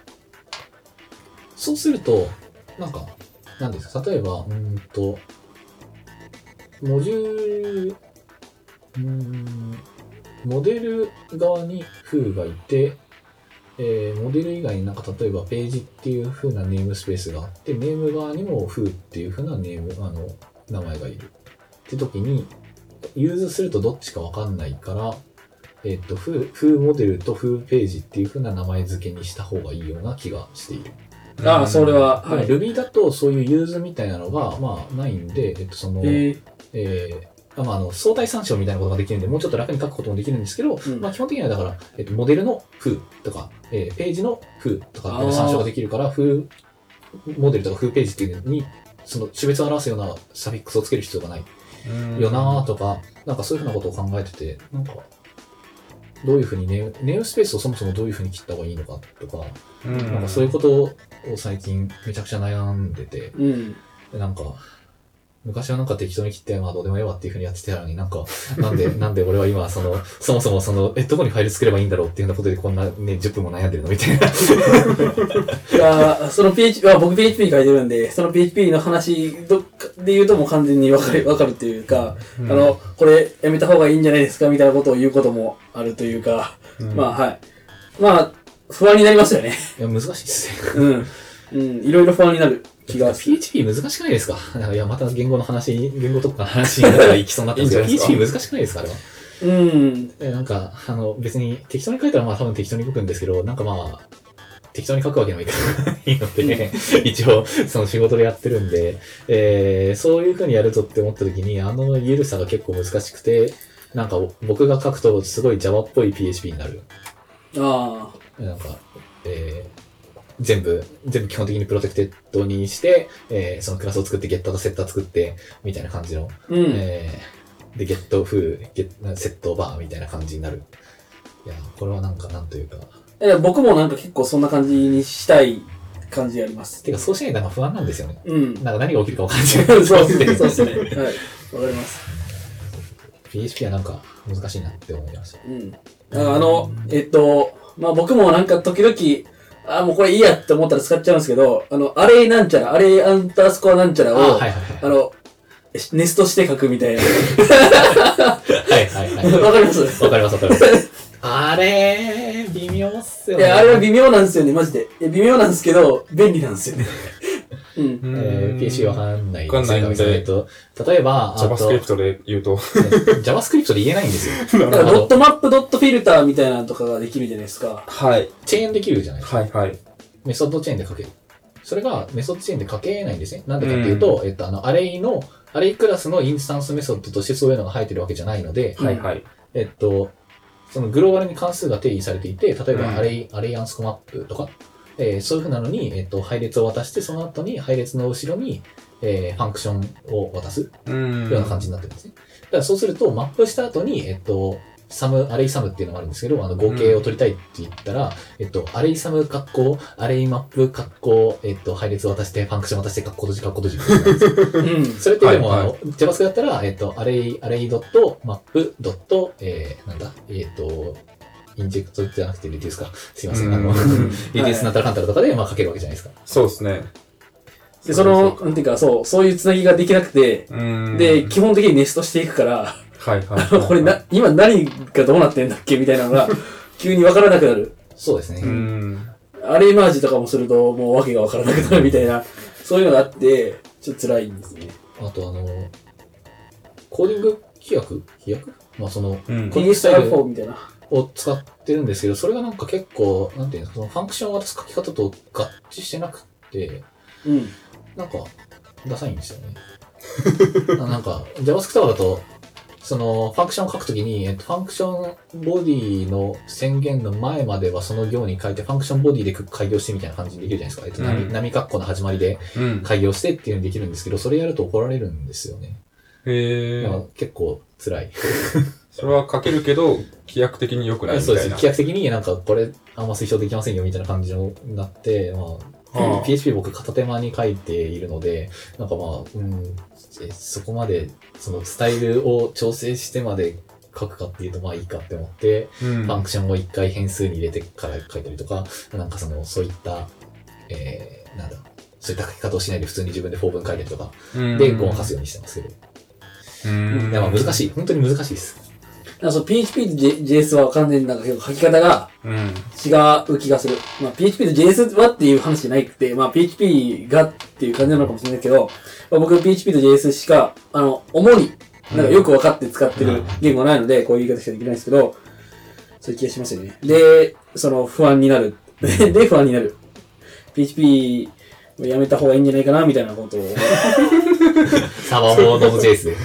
そうすると、なんか、なんですか、例えば、うんと、モジュール、うん、モデル側に風がいて、えーモデル以外になんか例えばページっていう風なネームスペースがあって、ネーム側にも風っていう風なネーム、あの、名前がいる。って時に、ユーズするとどっちかわかんないから、えっ、と、風、風モデルと風ページっていう風な名前付けにした方がいいような気がしている。ああ、それは、は、はい。い。Ruby だとそういう use みたいなのが、まあ、ないんで、えっと、その、えー。えーまあ、あの、相対参照みたいなことができるんで、もうちょっと楽に書くこともできるんですけど、うん。まあ、基本的にはだから、えっと、モデルの風とか、えーページの風とか参照ができるから、風モデルとか風ページっていうのに、その種別を表すようなサフィックスをつける必要がないよなとか、なんかそういうふうなことを考えてて、なんか、どういうふうにネームネームスペースをそもそもどういうふうに切った方がいいのかとか、うん。なんかそういうことを最近めちゃくちゃ悩んでて、うん。でなんか、昔はなんか適当に切って、まあどうでもええわっていうふうにやってたのになんか、なんで、[LAUGHS] なんで俺は今、その、そもそもその、え、どこにファイル作ればいいんだろうっていうようなことでこんなね、10分も悩んでるのみたいな。いやその PHP、あ僕 PHP に書いてるんで、その PHP の話どで言うともう完全にわかる、わかるっていうか、うんあの、これやめた方がいいんじゃないですかみたいなことを言うこともあるというか、うんまあはい。まあ、不安になりますよね。いや、難しいっすね。うん。うん、いろいろ不安になる気が。PHP 難しくないですか？いや、また言語の話、言語とかの話になったら行きそうになったんですけど、PHP 難しくないですか？あれは。うん。えなんか、あの、別に適当に書いたらまあ多分適当に書くんですけど、なんかまあ、適当に書くわけにもいかない [LAUGHS] ので、ね、一応、その仕事でやってるんで、えー、そういう風にやるぞって思った時に、あの緩さが結構難しくて、なんか僕が書くとすごい Java っぽい PHP になる。あなんか、えー全部、全部基本的にプロテクテッドにして、えーそのクラスを作って、ゲッターとセッター作って、みたいな感じの、あ。うん。えーで、ゲット風、ゲッセットバーみたいな感じになる。いや、これはなんかなんというか、え僕もなんか結構そんな感じにしたい感じあります。てかそうしないとなんか不安なんですよね。うん。なんか何が起きるか分かんない。[LAUGHS] そうですね。そうですね。はい。わかります。PHP はなんか難しいなって思いました。うん。ああの、えっと、まあ僕もなんか時々、あもうこれいいやって思ったら使っちゃうんですけど、あの、アレイなんちゃら、アレイアンダースコアなんちゃらを、あ、はいはいあの、ネストして書くみたいな。はい。はいはいはい。わかります？わかりますわかります。あれ微妙っすよね。いや、あれは微妙なんですよね、マジで。いや微妙なんですけど、便利なんですよね。うん。えー、PHP わかんないわかんないんでえっと、例えば、JavaScript で言うと。JavaScript で言えないんですよ。だからドット map、ドット filter みたいなのとかができるじゃないですか。はい。チェーンできるじゃないですか。はいはい。メソッドチェーンで書ける。それがメソッドチェーンで書けないんですね。なんでかっていうと、えっと、あの、 Array の、Array クラスのインスタンスメソッドとしてそういうのが入ってるわけじゃないので、はいはい。えっと、そのグローバルに関数が定義されていて、例えうんば array、array アンスコマップとか、えーそういうふうなのに、えっと、配列を渡して、その後に配列の後ろに、えーファンクションを渡すうん。ような感じになってるんですね。だからそうすると、マップした後に、えっと、サム、 array sum っていうのがあるんですけど、あの合計を取りたいって言ったら、えっと、 array sum 括弧、 array map 括弧、えっと、配列を渡して、ファンクション渡して、括弧閉じ、括弧閉じみたいな感じうん。それってでも、はいあの、JavaScript だったら、えっと、 array、array ドット、 map、ドット、えー、なんだ、えっと、インジェクトじゃなくてリデュースか。すいません。あの、うんリデュースなんたらかんたらとかで、まあ書けるわけじゃないですか。そうですね。で、その、なんていうか、そう、そういうつなぎができなくて、うん。で、基本的にネストしていくから、はいはい。[LAUGHS] これな、今何がどうなってんだっけみたいなのが、[LAUGHS] 急にわからなくなる。そうですね。うん。アレイマージとかもすると、もう訳がわからなくなるみたいな、そういうのがあって、ちょっと辛いんですね。あと、あの、コーディング規約？規約？まあ、その、うんコーディングスタイル PSR-4 みたいな。を使ってるんですけど、それがなんか結構、なんていうんですか、そのファンクションを渡す書き方と合致してなくて、うん。なんか、ダサいんですよね。ななんか、JavaScript だと、その、ファンクションを書くときに、えっと、ファンクションボディの宣言の前まではその行に書いて、ファンクションボディで改行してみたいな感じにできるじゃないですか。えっと、うん波波括弧の始まりでうん。改行してっていうのにできるんですけど、それやると怒られるんですよね。へえだから。結構辛い。[LAUGHS] それは書けるけど、規約的に良くないみそうです。たいな。規約的になんかこれあんま推奨できませんよみたいな感じになって、まあ、はあ PHP 僕片手間に書いているので、なんかまあ、うん、えそこまで、そのスタイルを調整してまで書くかっていうとまあいいかって思って、うんファンクションを一回変数に入れてから書いたりとか、なんかその、そういった、えー、なんだ、そういった書き方をしないで普通に自分で法文書いたりとか、うんで、ごまかすようにしてますけど。うんいやまあ難しい。本当に難しいです。かその PHP と JS は完全になんか結構書き方がうん。違う気がする。まあ PHP と JS はっていう話じゃなくて、まあ PHP がっていう感じなのかもしれないけど、まあ、僕 PHP と JS しか、あの、主に、なんかよく分かって使ってる言語がないので、こういう言い方しかできないんですけど、そういう気がしますよね。で、その不安になる。で、不安になる。PHP をやめた方がいいんじゃないかな、みたいなことを [LAUGHS] サバボード JS で。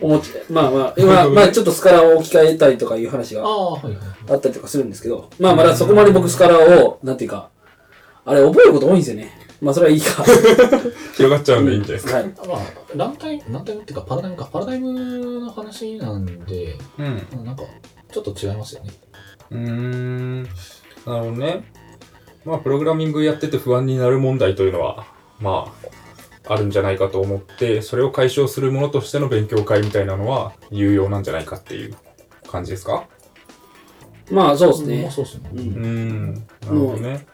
思っちゃまあまあ、今、[LAUGHS] まあちょっとスカラを置き換えたりとかいう話が。あったりとかするんですけど、まあまだそこまで僕スカラを、なんていうか、あれ覚えること多いんですよね。まあそれはいいか。[LAUGHS] 広がっちゃうんでいいんじゃないですか。はい。まあ、ランタイム、ランタイムっていうか、パラダイムか、パラダイムの話なんで、うん。なんか、ちょっと違いますよね。うーん。なるほどね。まあ、プログラミングやってて不安になる問題というのは、まあ、あるんじゃないかと思って、それを解消するものとしての勉強会みたいなのは有用なんじゃないかっていう感じですか？まあそうですまねあ。そうですね。う。うんん。なるほどね。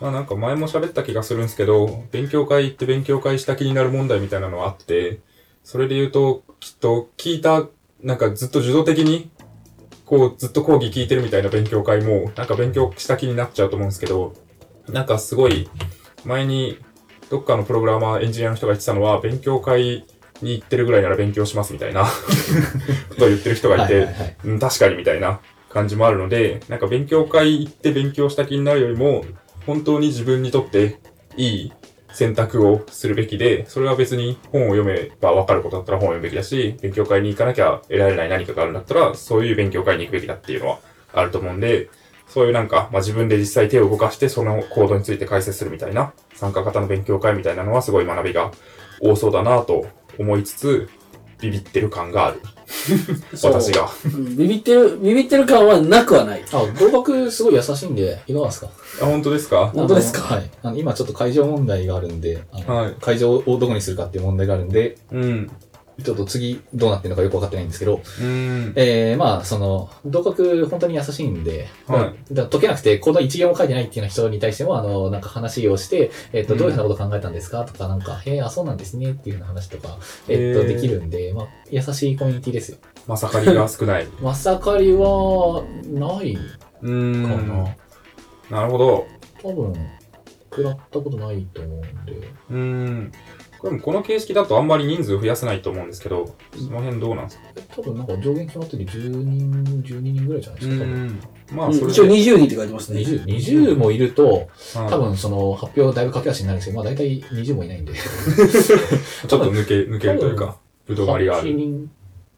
まあなんか前も喋った気がするんですけど、勉強会行って勉強会した気になる問題みたいなのはあって、それで言うと、きっと聞いた、なんかずっと受動的に、こうずっと講義聞いてるみたいな勉強会も、なんか勉強した気になっちゃうと思うんですけど、なんかすごい、前にどっかのプログラマー、エンジニアの人が言ってたのは、勉強会に行ってるぐらいなら勉強しますみたいな [LAUGHS] ことを言ってる人がいて、はいはいはい。うん、確かにみたいな感じもあるので、なんか勉強会行って勉強した気になるよりも、本当に自分にとっていい選択をするべきで、それは別に本を読めば分かることだったら本を読むべきだし、勉強会に行かなきゃ得られない何かがあるんだったら、そういう勉強会に行くべきだっていうのはあると思うんで、そういうなんか、まあ、自分で実際手を動かしてそのコードについて解説するみたいな、参加型の勉強会みたいなのはすごい学びが多そうだなと思いつつ、ビビってる感がある。[LAUGHS] [LAUGHS] 私が。うんビビってる、ビビってる感はなくはない。あ、合格すごい優しいんで、いかがですか？あ、本当ですか？本当ですか？はい。あの今ちょっと会場問題があるんで、はい会場をどこにするかっていう問題があるんで、うん。ちょっと次どうなってるのかよくわかってないんですけど、うん。えー、まあ、その、同格本当に優しいんで、はい解けなくて、コード一行も書いてないっていう人に対しても、あの、なんか話をして、えっ、と、うんどういうふうなこと考えたんですかとか、なんか、へえ、あ、そうなんですねっていうような話とか、えっ、ーできるんで、まあ、優しいコミュニティですよ。まさかりが少ない。[LAUGHS] まさかりは、ないかん。な。なるほど。多分、食らったことないと思うんで。うーん。これもこの形式だとあんまり人数増やせないと思うんですけど、その辺どうなんですか？多分なんか上限決まってて10人、12人ぐらいじゃないですか、多分。ん。まあ、うん一応それで、20人って書いてますね。20、20もいると、はい多分その発表だいぶ駆け足になるんですけど、まあ大体20もいないんで。[LAUGHS] ちょっと抜け、抜けるというか、ぶどまりがあ8る。人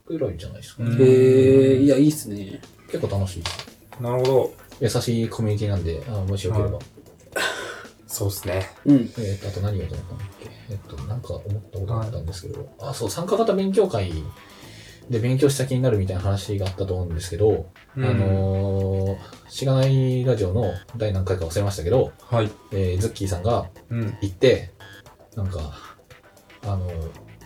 ぐらいじゃないですかね。うんへえいや、いいっすね。結構楽しいです。なるほど。優しいコミュニティなんで、あもしよければ。はそうですね。うん。えっ、と、あと何をと思ったんだっけえっ、と、なんか思ったことがあったんですけど、あ、そう、参加型勉強会で勉強した気になるみたいな話があったと思うんですけど、うんあのー、しがないラジオの第何回か忘れましたけど、はい。えー、ズッキーさんがうん。行って、なんか、あの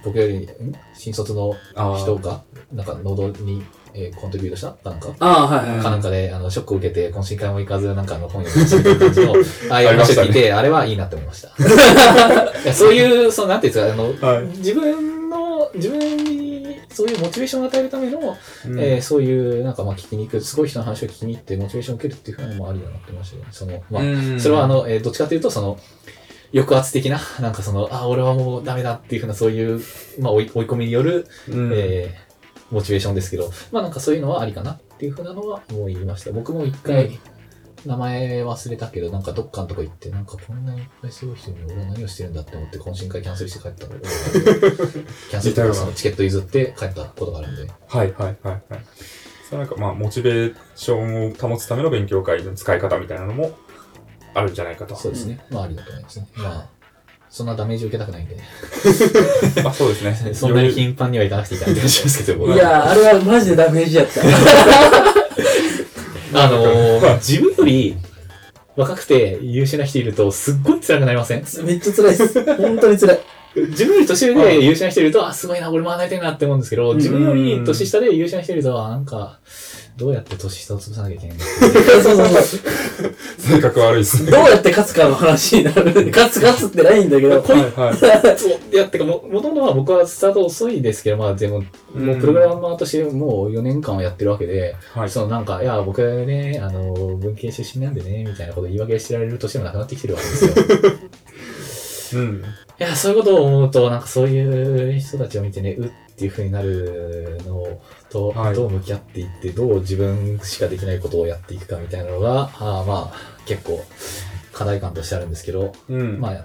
僕より、ん？新卒の人が、なんか、ノードに、えーコントリビュートした？かなんか、ああ、はいはい。かなんかで、あの、ショックを受けて、懇親会も行かず、なんかあの、本読み [LAUGHS] ましたみたいな感じの、ああいう話を聞いて、あれはいいなって思いました。[LAUGHS] いやそういう、その、なんていうんですか、あの、はい自分の、自分に、そういうモチベーションを与えるための、うんえーそういう、なんかまあ聞きに行く、すごい人の話を聞きに行って、モチベーションを受けるっていうふうなのもありだなって思いましたよね。その、まあ、うんそれはあの、えーどっちかというと、その、抑圧的な、なんかその、あ、俺はもうダメだっていうふうな、そういう、まあ追い、追い込みによる、うんえーモチベーションですけど、まあなんかそういうのはありかなっていうふうなのは思いました。僕も一回、名前忘れたけど、なんかどっかのとこ行って、なんかこんないっぱいすごい人に俺は何をしてるんだって思って懇親会キャンセルして帰ったの [LAUGHS] キャンセルとかそのチケット譲って帰ったことがあるんで。はいはいはいはい。それなんかまあ、モチベーションを保つための勉強会の使い方みたいなのもあるんじゃないかと。そうですね。まあありだと思いますね。まあ、そんなダメージ受けたくないんで、[LAUGHS] あ、そうですね。そんなに頻繁には行かなくていいかなって感じですけど、いやー、あれはマジでダメージやった。[LAUGHS] あのー、自分より若くて優秀な人いるとすっごい辛くなりません？めっちゃ辛いです。本当に辛い。自分より年上で優秀な人いると、あ、すごいな、俺も離れてるなって思うんですけど、自分より年下で優秀な人いると、あなんか、どうやって年下を潰さなきゃいけないんだそうそうそう。[LAUGHS] 性格悪いっすね。どうやって勝つかの話になる。[LAUGHS] 勝つ勝つってないんだけど。こいはいはい。そう。いや、てかも、もともとは僕はスタート遅いですけど、まあでも、もうプログラマーとしてもう4年間はやってるわけで、はい。そのなんか、いや、僕ね、あの、文系出身なんでね、みたいなこと言い訳してられる年でもなくなってきてるわけですよ。[LAUGHS] うん。いや、そういうことを思うと、なんかそういう人たちを見てね、うっていう風になるのと、はいどう向き合っていって、どう自分しかできないことをやっていくかみたいなのが、あーまあ、結構課題感としてあるんですけど、うん。まあ、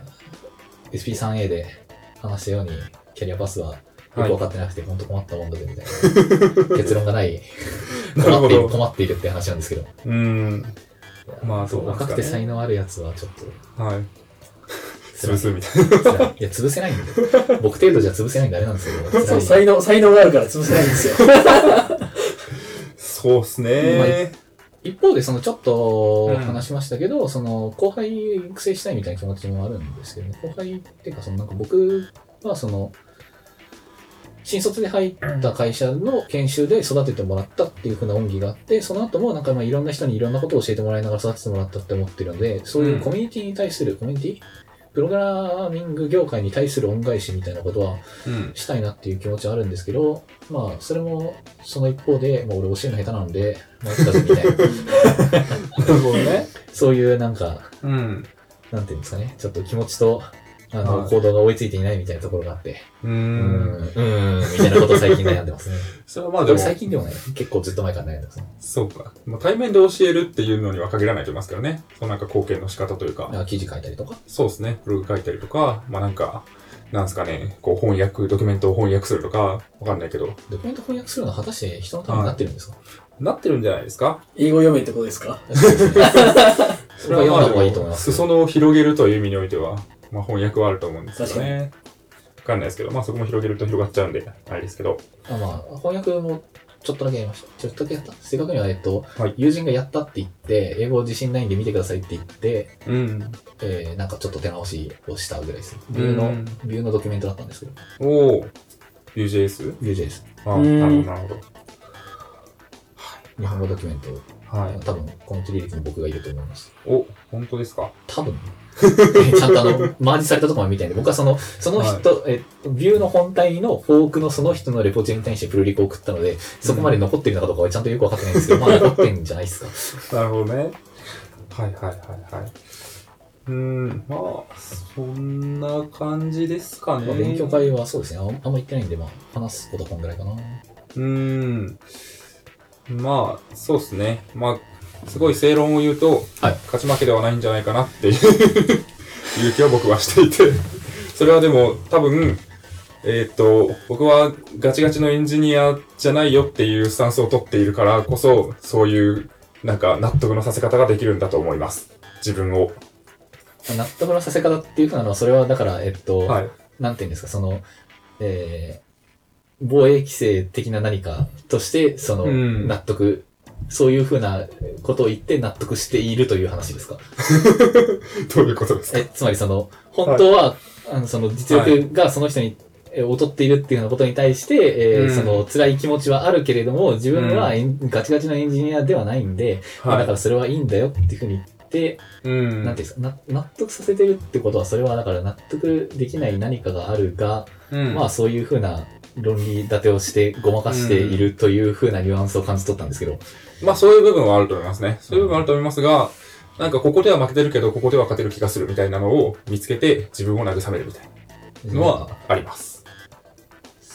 SP3A で話したように、キャリアパスはよく分かってなくて、本当困ったもんだぜ、みたいな。[LAUGHS] 結論がない。困っている、ど。困っているって話なんですけど。うん。まあそうね若くて才能あるやつはちょっとはい。潰すみたいな。辛い。いや、潰せないんで。僕程度じゃ潰せないんであれなんですけど。[LAUGHS] そう、才能、才能があるから潰せないんですよ。[LAUGHS] そうっすね。一方で、そのちょっとうん話しましたけど、その後輩育成したいみたいな気持ちもあるんですけどね。後輩っていうか、そのなんか僕はその、新卒で入った会社の研修で育ててもらったっていう風な恩義があって、その後もなんかまあいろんな人にいろんなことを教えてもらいながら育ててもらったって思ってるので、そういうコミュニティに対する、コミュニティプログラミング業界に対する恩返しみたいなことはうん。したいなっていう気持ちはあるんですけど、まあ、それも、その一方で、まあ、俺教えるの下手なので、まあ、いつかぜみたいな、[LAUGHS] なるほどね。そういうなんか、うん。なんていうんですかね、ちょっと気持ちと、あの、はい行動が追いついていないみたいなところがあって、う。うんん、うーん、みたいなことを最近悩んでますね。[LAUGHS] それはまあでも最近でもない。結構ずっと前から悩んでますね。そうか。まあ、対面で教えるっていうのには限らないと思いますけどね。そのなんか貢献の仕方というか。あ記事書いたりとか？そうですね。ブログ書いたりとか、まあなんか、なんですかね、こう翻訳、ドキュメントを翻訳するとか、わかんないけど、ドキュメント翻訳するのは果たして人のためになってるんですか、なってるんじゃないですか？英語読めってことですか？[LAUGHS] それは読んだ方がいいと思います。裾野を広げるという意味においては、まあ翻訳はあると思うんですけどね。わかんないですけど、まあそこも広げると広がっちゃうんで、あれですけど。あまあ、翻訳もちょっとだけやりました。ちょっとだけやった。正確には、えっと、はい友人がやったって言って、英語自信ないんで見てくださいって言って、うん。えー、なんかちょっと手直しをしたぐらいです。ビューのうん、ビューのドキュメントだったんですけど、おー。Vue.js? ビュー J です。ああ、うんなるほど、なるほ日本語ドキュメント、ど。はい。多分、コント履歴に僕がいると思います。お、本当ですか？多分。[LAUGHS] ちゃんとあの、マージされたところまで見たいんで、僕はその、その人、えっと、ビューの本体のフォークのその人のレポジに対してプルリクを送ったので、そこまで残ってるのかどうかはちゃんとよくわかってないんですけど、[LAUGHS] まあ残ってんじゃないですか。なるほどね。はいはいはいはい。うーん、まあ、そんな感じですかね。まあ勉強会はそうですね、あんあんま行ってないんで、まあ、話すことはこんぐらいかな。うーん。まあ、そうですね。まあ、すごい正論を言うと、はい勝ち負けではないんじゃないかなっていう [LAUGHS] 勇気は僕はしていて、[LAUGHS] それはでも多分、えーっと、僕はガチガチのエンジニアじゃないよっていうスタンスを取っているからこそ、そういうなんか納得のさせ方ができるんだと思います。自分を。納得のさせ方っていうふうなのは、それはだから、えっと、はい。なんていうんですか、その、えー、防衛規制的な何かとして、その、うん納得、そういうふうなことを言って納得しているという話ですか？[LAUGHS] どういうことですか？え、つまりその、本当は、あの、その実力がその人に、え劣っているっていうようなことに対して、えーうん。その辛い気持ちはあるけれども、自分はエンガチガチのエンジニアではないんで、まあだからそれはいいんだよっていうふうに言って、うん。なんていうんですか、な納得させてるってことは、それはだから納得できない何かがあるが、うん。まあそういうふうな論理立てをしてごまかしているというふうなニュアンスを感じ取ったんですけど、まあそういう部分はあると思いますね。そういう部分はあると思いますが、なんかここでは負けてるけど、ここでは勝てる気がするみたいなのを見つけて自分を慰めるみたいなのはあります。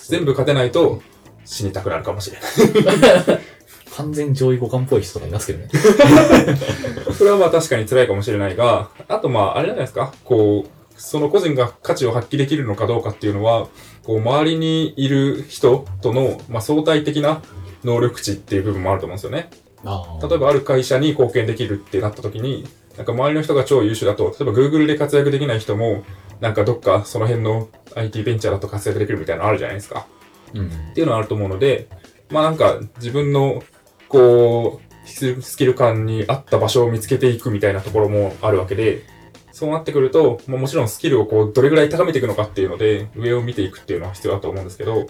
全部勝てないと死にたくなるかもしれない。[LAUGHS] 完全上位互換っぽい人とかいますけどね。[LAUGHS] それはまあ確かに辛いかもしれないが、あとまあ、あれじゃないですか、こう、その個人が価値を発揮できるのかどうかっていうのは、こう、周りにいる人との、まあ、相対的な能力値っていう部分もあると思うんですよね。あ例えばある会社に貢献できるってなった時に、なんか周りの人が超優秀だと、例えば Google で活躍できない人も、なんかどっかその辺の IT ベンチャーだと活躍できるみたいなのあるじゃないですか。うん。っていうのはあると思うので、まあなんか自分の、こう、ススキル感に合った場所を見つけていくみたいなところもあるわけで、そうなってくると、まあ、もちろんスキルをこう、どれぐらい高めていくのかっていうので、上を見ていくっていうのは必要だと思うんですけど、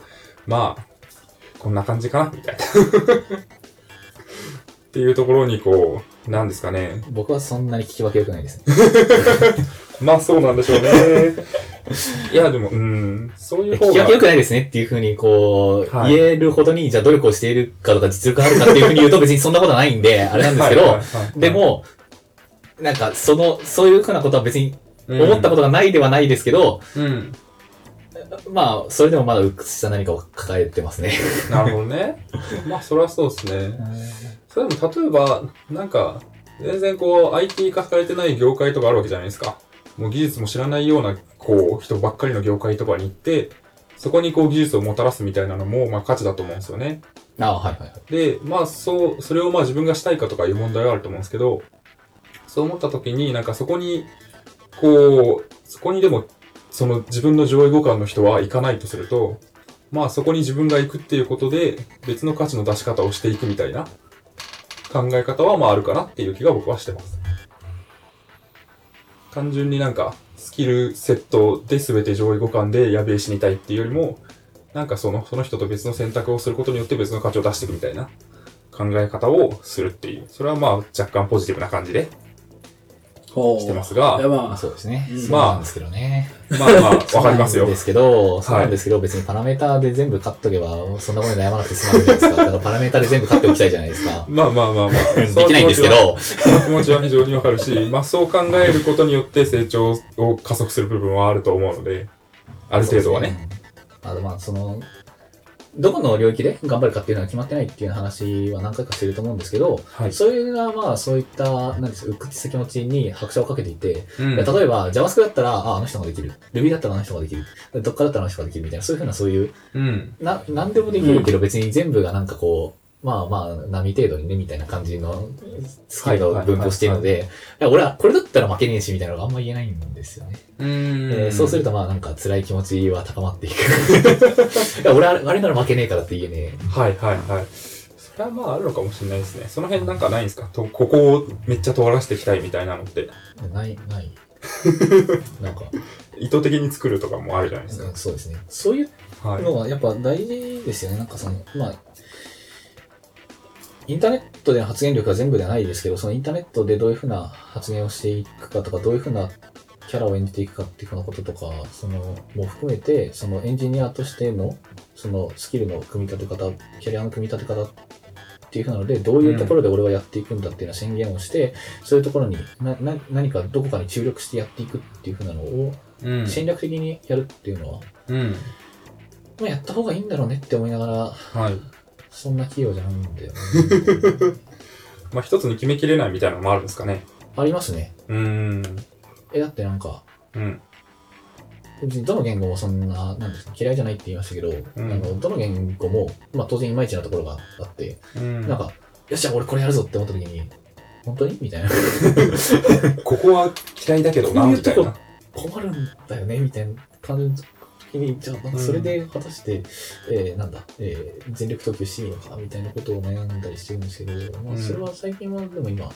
まあ、こんな感じかなみたいな。[LAUGHS] っていうところにこう、なんですかね。僕はそんなに聞き分け良くないですね。[LAUGHS] まあそうなんでしょうね。いや、でも、うん、そういう方が聞き分け良くないですねっていうふうに、こう、はい言えるほどに、じゃあ努力をしているかとか実力があるかっていうふうに言うと別にそんなことはないんで、あれなんですけど、はいはいはいで、も、なんか、その、そういうふうなことは別に思ったことがないではないですけど、と。うん。まあ、それでもまだ鬱屈した何かを抱えてますね。[LAUGHS] なるほどね。まあ、それはそうですね。それでも、例えば、なんか、全然こう、IT 化されてない業界とかあるわけじゃないですか。もう技術も知らないような、こう、人ばっかりの業界とかに行って、そこにこう、技術をもたらすみたいなのも、まあ、価値だと思うんですよね。ああ、はいはいはい。で、まあ、そう、それをまあ自分がしたいかとかいう問題はあると思うんですけど、そう思った時に、なんかそこに、こう、そこにでも、その自分の上位互換の人は行かないとすると、まあそこに自分が行くっていうことで、別の価値の出し方をしていくみたいな考え方はまああるかなっていう気が僕はしてます。単純になんか、スキルセットで全て上位互換でやべえ死にたいっていうよりも、なんかその、その人と別の選択をすることによって別の価値を出していくみたいな考え方をするっていう。それはまあ若干ポジティブな感じでしてますがままああ、そうですね。うんそうなんですけどね。まあまあ、わかりますよ。ですけど、そうなんですけど、別にパラメーターで全部買っとけば、そんなことに悩まなくて済まるじゃないですか。[LAUGHS] だからパラメーターで全部買っておきたいじゃないですか。まあまあまあまあ。できないんですけど、その気持ちは非常にわかるし、まあそう考えることによって成長を加速する部分はあると思うので、ある程度はね。あとまあ、その、どこの領域で頑張るかっていうのは決まってないっていう話は何回かしてると思うんですけど、はい。それがまあそういった、なんですか、鬱屈した気持ちに拍車をかけていて、うん例えば JavaScript だったら、あ、あの人ができる。Ruby だったらあの人ができる。どっかだったらあの人ができるみたいな、そういうふうなそういう、うん。な、なんでもできるけど別に全部がなんかこう、まあまあ、波程度にね、みたいな感じのスキルの分布をしているので、俺はこれだったら負けねえし、みたいなのがあんま言えないんですよね。うんえーそうするとまあなんか辛い気持ちは高まっていく。[LAUGHS] いや俺あれあれなら負けねえからって言えねはいはいはい。それはまああるのかもしれないですね。その辺なんかないんですか？とここをめっちゃ尖らせていきたいみたいなのって、え。ない、ない。[LAUGHS] なんか、意図的に作るとかもあるじゃないですうんそうですね。そういう。のはやっぱ大事ですよね。なんかその、まあ、インターネットでの発言力は全部ではないですけど、そのインターネットでどういうふうな発言をしていくかとか、どういうふうなキャラを演じていくかっていうふうなこととか、その、も含めて、そのエンジニアとしての、そのスキルの組み立て方、キャリアの組み立て方っていうふうなので、どういうところで俺はやっていくんだっていうような宣言をして、そういうところになな何かどこかに注力してやっていくっていうふうなのをうん。戦略的にやるっていうのは、うん。まあ、やった方がいいんだろうねって思いながら、はい。そんな器用じゃないんだよね。[LAUGHS] まあ一つに決めきれないみたいなのもあるんですかね。ありますね。うーん。え、だってなんか、うん。別にどの言語もそんな、なんですか、嫌いじゃないって言いましたけど、んあの、どの言語も、まあ当然いまいちなところがあって、うん。なんか、よっしゃ、俺これやるぞって思った時に、本当にみたいな。[LAUGHS] ここは嫌いだけどな、こういうとこな。困るんだよね、みたいな感じに、じゃあ、なんかそれで果たして、えーなんだ、えー全力投球していいのか、みたいなことを悩んだりしてるんですけど、まあ、うんそれは最近は、でも今、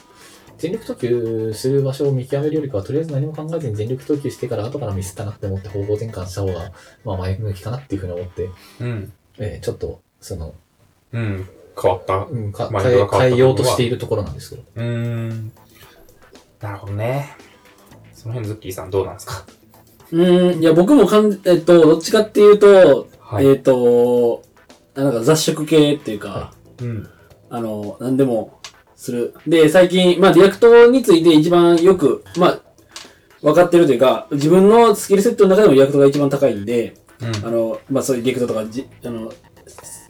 全力投球する場所を見極めるよりかは、とりあえず何も考えずに全力投球してから後からミスったなって思って方向転換した方が、まあ前向きかなっていうふうに思って、うん。えーちょっと、その、うん。変わった。ううん、か変わった変えようとしているところなんですけど。ーん。なるほどね。その辺ズッキーさんどうなんですか？うーん、いや、僕もかん、えっと、どっちかっていうと、はいえっと、なんか雑食系っていうか、うん。あの、何でもする。で、最近、まあ、 React について一番よく、まあ、分かってるというか、自分のスキルセットの中でも React が一番高いんで、うん。あの、まあ、そういう React とか、じあの、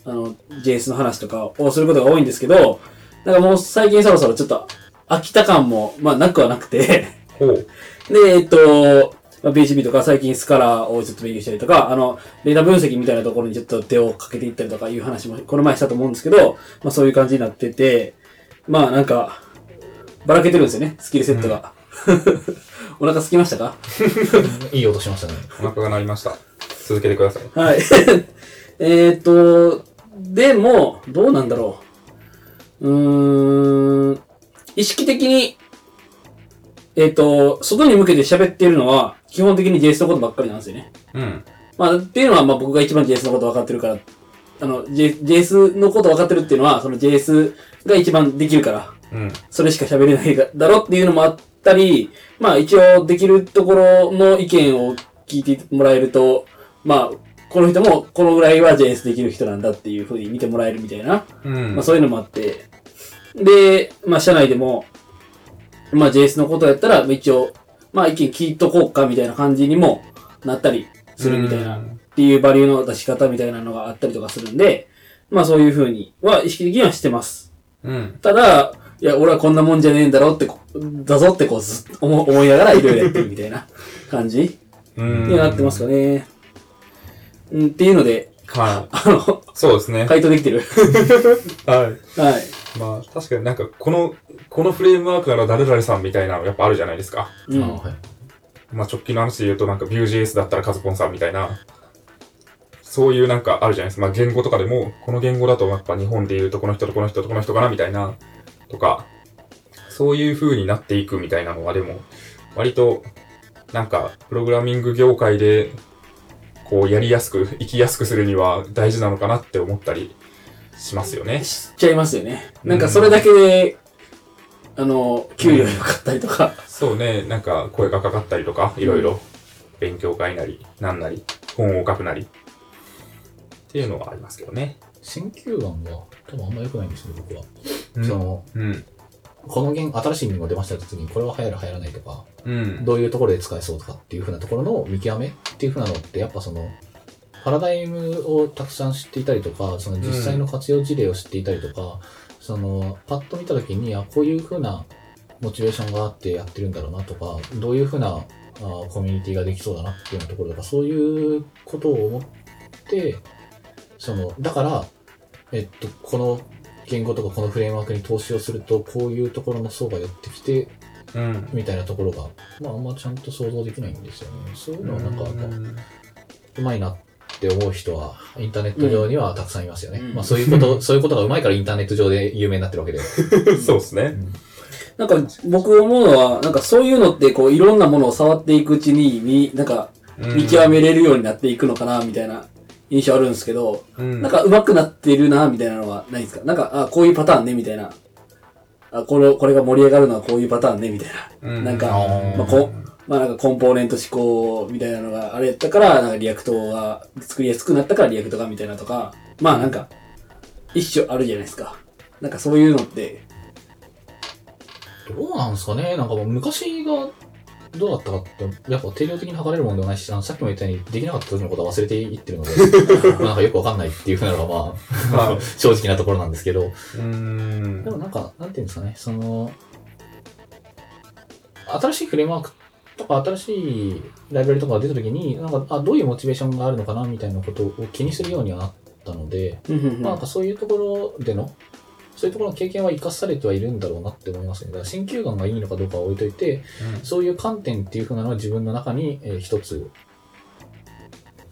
あの、JS の話とかをすることが多いんですけど、なんかもう最近そろそろちょっと飽きた感も、まあなくはなくてほう。で、えっと、まあ、PHP とか最近 Scala をちょっと勉強したりとか、あの、データ分析みたいなところにちょっと手をかけていったりとかいう話もこの前したと思うんですけど、まあそういう感じになってて、まあなんか、ばらけてるんですよね、スキルセットが。[LAUGHS] お腹空きましたか？[LAUGHS] いい音しましたね。お腹が鳴りました。続けてください。はい。[LAUGHS] えーっと、でも、どうなんだろう。うーん、意識的に、えーっと、外に向けて喋ってるのは、基本的に JS のことばっかりなんですよね。うん。まあ、っていうのは、まあ僕が一番 JS のこと分かってるから、あの、J、JS のこと分かってるっていうのは、その JS が一番できるから、うん。それしか喋れないだろっていうのもあったり、まあ一応できるところの意見を聞いてもらえると、まあ、この人もこのぐらいは JS できる人なんだっていう風に見てもらえるみたいな、うん。まあそういうのもあって、で、まあ社内でも、まあ JS のことやったら一応、まあ意見聞いとこうかみたいな感じにもなったりするみたいな、うんっていうバリューの出し方みたいなのがあったりとかするんで、まあそういう風には意識的にはしてます。うん。ただ、いや、俺はこんなもんじゃねえんだろってこ、だぞってこうずっと思思いながらいろいろやってるみたいな感じうん。になってますかね。うん、っていうので、はい。[LAUGHS] あの、そうですね。回答できてる。[LAUGHS] はい。はい。まあ、確かになんか、この、このフレームワークなら誰々さんみたいなのやっぱあるじゃないですか。うん。あはい。まあ、直近の話で言うとなんか Vue.js だったらカズポンさんみたいな、そういうなんかあるじゃないですか。まあ、言語とかでも、この言語だとやっぱ日本で言うとこの人とこの人とこの人かなみたいな、とか、そういう風になっていくみたいなのはでも、割と、なんか、プログラミング業界で、こう、やりやすく、生きやすくするには大事なのかなって思ったりしますよね。しちゃいますよね。なんかそれだけで、あの、給料良かったりとか。そうね、なんか声がかかったりとか、いろいろ勉強会なり、なんなり、本を書くなり、っていうのはありますけどね。選球眼は多分あんま良くないんですよ、僕は。うんその、うん。この言新しい言語が出ました時に、これは流行る流行らないとか、うん。どういうところで使えそうとかっていう風なところの見極めっていう風なのって、やっぱその、パラダイムをたくさん知っていたりとか、その実際の活用事例を知っていたりとか、その、パッと見た時に、あ、こういう風なモチベーションがあってやってるんだろうなとか、どういう風なあコミュニティができそうだなっていうようなところとか、そういうことを思って、その、だから、えっと、この言語とかこのフレームワークに投資をすると、こういうところの層が寄ってきて、うん。みたいなところが、まあ、あんまちゃんと想像できないんですよね。そういうのはなんか、うまいなって思う人は、インターネット上にはたくさんいますよね。うんまあ、そういうこと、[LAUGHS] そういうことがうまいからインターネット上で有名になってるわけで。[LAUGHS] そうですね。なんか僕思うのは、なんかそういうのってこういろんなものを触っていくうちに、み、なんか見極めれるようになっていくのかな、みたいな印象あるんですけど、うん。なんか上手くなってるな、みたいなのはないですか？なんか、あ、こういうパターンね、みたいな。あ、これ、これが盛り上がるのはこういうパターンね、みたいな。うんなんか、まあ、こまあなんかコンポーネント志向みたいなのがあれやったから、なんか React が作りやすくなったから React がみたいなとか、まあなんか、一種あるじゃないですか。なんかそういうのって、どうなんですかね？なんかもう昔がどうだったかって、やっぱ定量的に測れるものではないし、あのさっきも言ったように、できなかった時のことは忘れていってるので、[LAUGHS] まあなんかよくわかんないっていうふうなのがまあ、はい。正直なところなんですけど、うん。で。もなんか、なんていうんですかね、その、新しいフレームワークとか新しいライブラリとかが出たときに、なんか、あ、どういうモチベーションがあるのかなみたいなことを気にするようにはなったので、まあなんかそういうところでの、そういうところの経験は生かされてはいるんだろうなって思いますね。だから選球眼がいいのかどうかは置いといて、そういう観点っていう風なのは自分の中に、えー一つ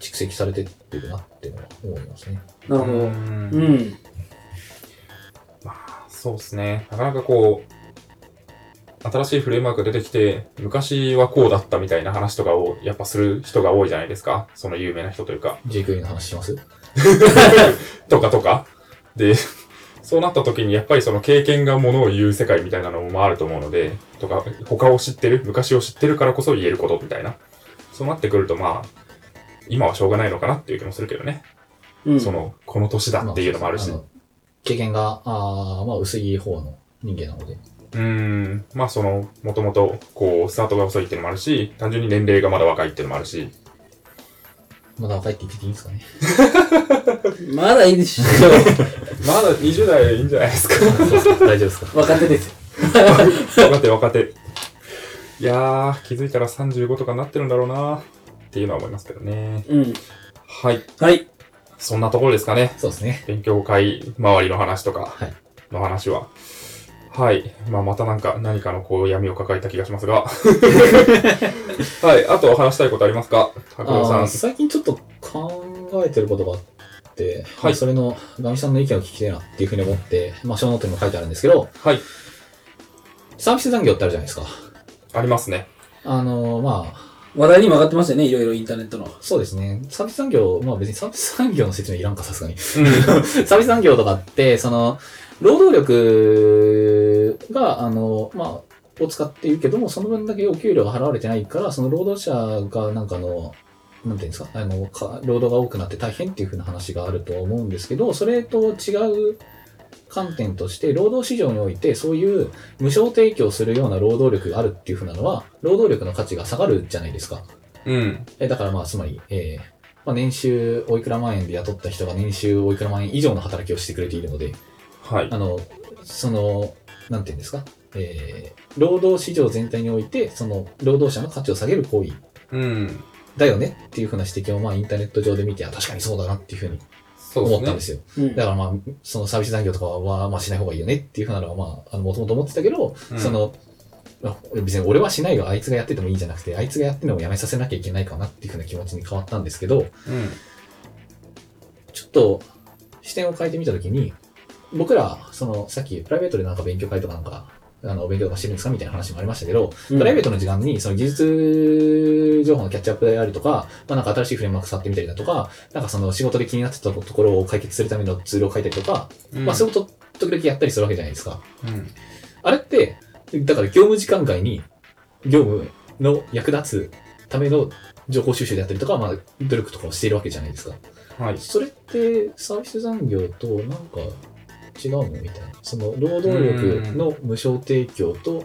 蓄積されてってるなっていうのは思いますね。なるほど。うんうん。そうですね。なかなかこう、新しいフレームワークが出てきて、昔はこうだったみたいな話とかをやっぱする人が多いじゃないですか。その有名な人というか。JQA の話します？[LAUGHS] とかとか。で、そうなった時にやっぱりその経験がものを言う世界みたいなのもあると思うので、とか、他を知ってる、昔を知ってるからこそ言えることみたいな。そうなってくるとまあ、今はしょうがないのかなっていう気もするけどね。うん。その、この年だっていうのもあるし。の経験が、あーまあ薄い方の人間なので。うーん、まあその、もともと、こう、スタートが遅いっていうのもあるし、単純に年齢がまだ若いっていうのもあるし、まだ若いって言ってていいんですかね。[LAUGHS] まだいいでしょ。[LAUGHS] まだ20代でいいんじゃないですか。大丈夫ですか若手ですよ。若手若手。いやー、気づいたら35とかなってるんだろうなっていうのは思いますけどね。うん。はい。はい。そんなところですかね。そうですね。勉強会周りの話とかはい。の話は。はい。まあ、またなんか何かのこう闇を抱えた気がしますが。[LAUGHS] はい。あと話したいことありますか？白郎さん。最近ちょっと考えてることがあって、はいまあそれの、ガミさんの意見を聞きたいなっていうふうに思って、まあ、小ノートにも書いてあるんですけど、はい。サービス残業ってあるじゃないですか。ありますね。あのーまあ、話題にも上がってますよね、いろいろインターネットの。そうですね。サービス産業、まあ別にサービス産業の説明いらんか、さすがに。うん。[LAUGHS] サービス産業とかって、その、労働力が、あの、まあ、を使っているけども、その分だけお給料が払われてないから、その労働者がなんかあの、なんていうんですか、あの、か労働が多くなって大変っていう風な話があると思うんですけど、それと違う観点として、労働市場において、そういう無償提供するような労働力があるっていう風なのは、労働力の価値が下がるじゃないですか。うん。えだからまあ、つまり、えーまあ、年収おいくら万円で雇った人が年収おいくら万円以上の働きをしてくれているので、はいあ。の、その、なんていうんですか、えー労働市場全体において、その、労働者の価値を下げる行為うん。だよね？っていうふうな指摘を、まあ、インターネット上で見て、あ、確かにそうだなっていうふうにそう思ったんでですすよ。うんだからまあ、そのサービス残業とかは、まあ、しない方がいいよねっていうふうなのは、まあ、あの、もともと思ってたけど、うんその、あ別に俺はしないがあいつがやっててもいいんじゃなくて、あいつがやってるのもやめさせなきゃいけないかなっていうふうな気持ちに変わったんですけど、ね。ちょっと視点を変えてみたときに、僕ら、その、さっきプライベートでなんか勉強会とかなんか、あの、お勉強とかしてるんですかみたいな話もありましたけど、うんプライベートの時間に、その技術情報のキャッチアップであるとか、まあなんか新しいフレームワーク触ってみたりだとか、なんかその仕事で気になってたところを解決するためのツールを書いたりとか、うん。まあそういうこと、時々やったりするわけじゃないですか。うん。あれって、だから業務時間外に、業務の役立つための情報収集であったりとか、まあ努力とかをしているわけじゃないですか。はい。それってサービス残業となんか違うのみたいな。その労働力の無償提供と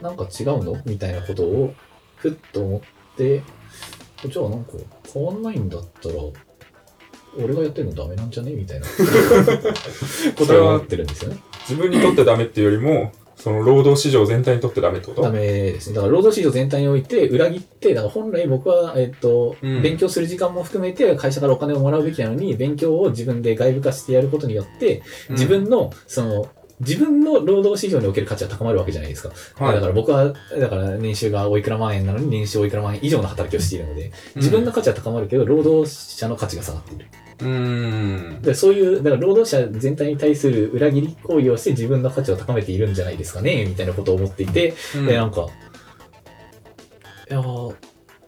なんか違うの？みたいなことをふっと思って、じゃあなんか変わんないんだったら、俺がやってるのダメなんじゃね？みたいな答えは合ってるんですよね。[LAUGHS] 自分にとってダメっていうよりも、その労働市場全体にとってダメってこと？ダメですね。だから労働市場全体において裏切って、だから本来僕は、えっと、うん勉強する時間も含めて会社からお金をもらうべきなのに、勉強を自分で外部化してやることによって、自分の、その、自分の労働市場における価値は高まるわけじゃないですか。はいだから僕は、だから年収がおいくら万円なのに年収おいくら万円以上の働きをしているので、自分の価値は高まるけど、労働者の価値が下がっている。うーん。でそういう、だから労働者全体に対する裏切り行為をして自分の価値を高めているんじゃないですかね、みたいなことを思っていて、うんで、なんか、いやー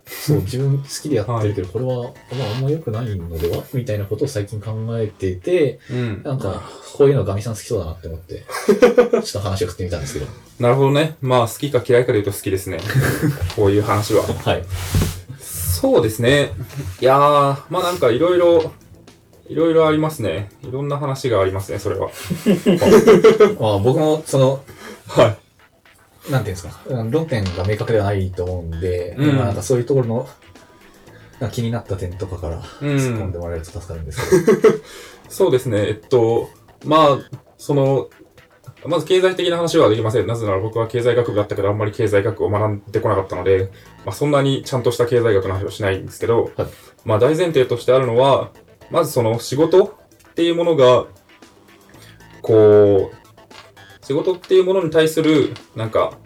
そう、[LAUGHS] 自分好きでやってるけど、これは、まあ、あんま良くないのでは？みたいなことを最近考えていて、うん。なんか、こういうのガミさん好きそうだなって思って、[LAUGHS] ちょっと話を振ってみたんですけど。なるほどね。まあ、好きか嫌いかで言うと好きですね。[LAUGHS] こういう話は。はい。そうですね。いやー、まあなんかいろいろ、いろいろありますね。いろんな話がありますね、それは。ま [LAUGHS] あ、僕も、その、はなんていうんですか、うん論点が明確ではないと思うんで、うんまあ、なんかそういうところの、気になった点とかからう突っ込んんで。もらえると助かるんですけど。[LAUGHS] そうですね。えっと、まあ、その、まず経済的な話はできません。なぜなら僕は経済学部だったけど、あんまり経済学を学んでこなかったので、まあそんなにちゃんとした経済学の話をしないんですけど、はいまあ大前提としてあるのは、まずその仕事っていうものが、こう、仕事っていうものに対する、なんか、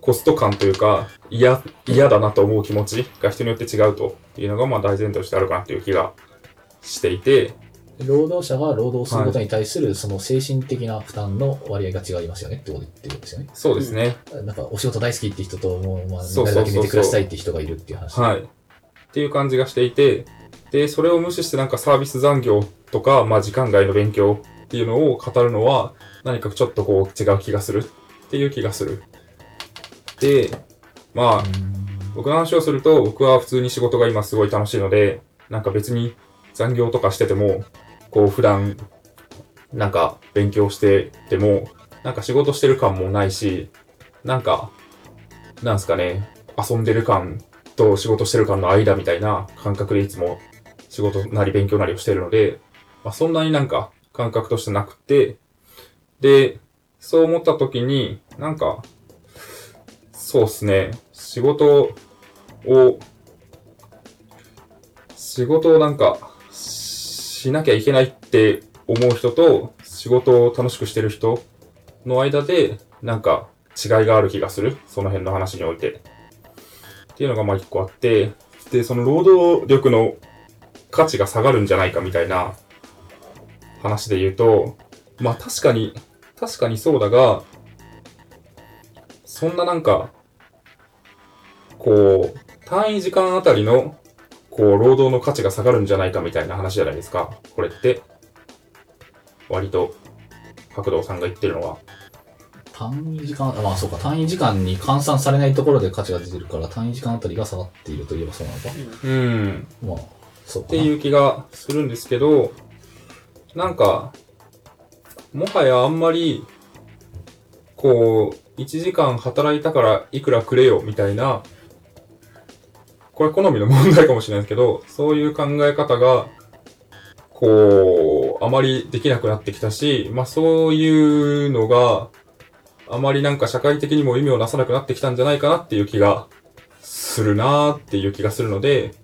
コスト感というか、嫌、嫌だなと思う気持ちが人によって違うというのが、まあ大前提としてあるかなという気がしていて、労働者が労働することに対する、その精神的な負担の割合が違いますよねってこと言ってるんですよね。そうですね。なんか、お仕事大好きって人と、もう、まあ、なるだけ寝て暮らしたいって人がいるっていう話。はい。っていう感じがしていて、で、それを無視してなんかサービス残業とか、まあ時間外の勉強っていうのを語るのは、何かちょっとこう違う気がするっていう気がする。で、まあ、僕の話をすると、僕は普通に仕事が今すごい楽しいので、なんか別に残業とかしてても、こう普段、なんか勉強してても、なんか仕事してる感もないし、なんか、なんすかね、遊んでる感と仕事してるかの間みたいな感覚でいつも仕事なり勉強なりをしているので、まあ、そんなになんか感覚としてなくて、で、そう思った時に、なんか、そうっすね、仕事を、仕事をなんか、しなきゃいけないって思う人と、仕事を楽しくしてる人の間で、なんか違いがある気がする。その辺の話において。っていうのがまあ一個あって、で、その労働力の価値が下がるんじゃないかみたいな話で言うと、まあ確かに、確かにそうだが、そんななんか、こう、単位時間あたりの、こう、労働の価値が下がるんじゃないかみたいな話じゃないですか。これって。割と、角堂さんが言ってるのは。単位時間、あまあそうか、単位時間に換算されないところで価値が出てるから、単位時間あたりが下がっているといえばそうなのか。うん。まあ。っていう気がするんですけど、なんか、もはやあんまり、こう、1時間働いたからいくらくれよみたいな、これ好みの問題かもしれないですけど、そういう考え方が、こう、あまりできなくなってきたし、まあそういうのが、あまりなんか社会的にも意味をなさなくなってきたんじゃないかなっていう気がするなーっていう気がするので、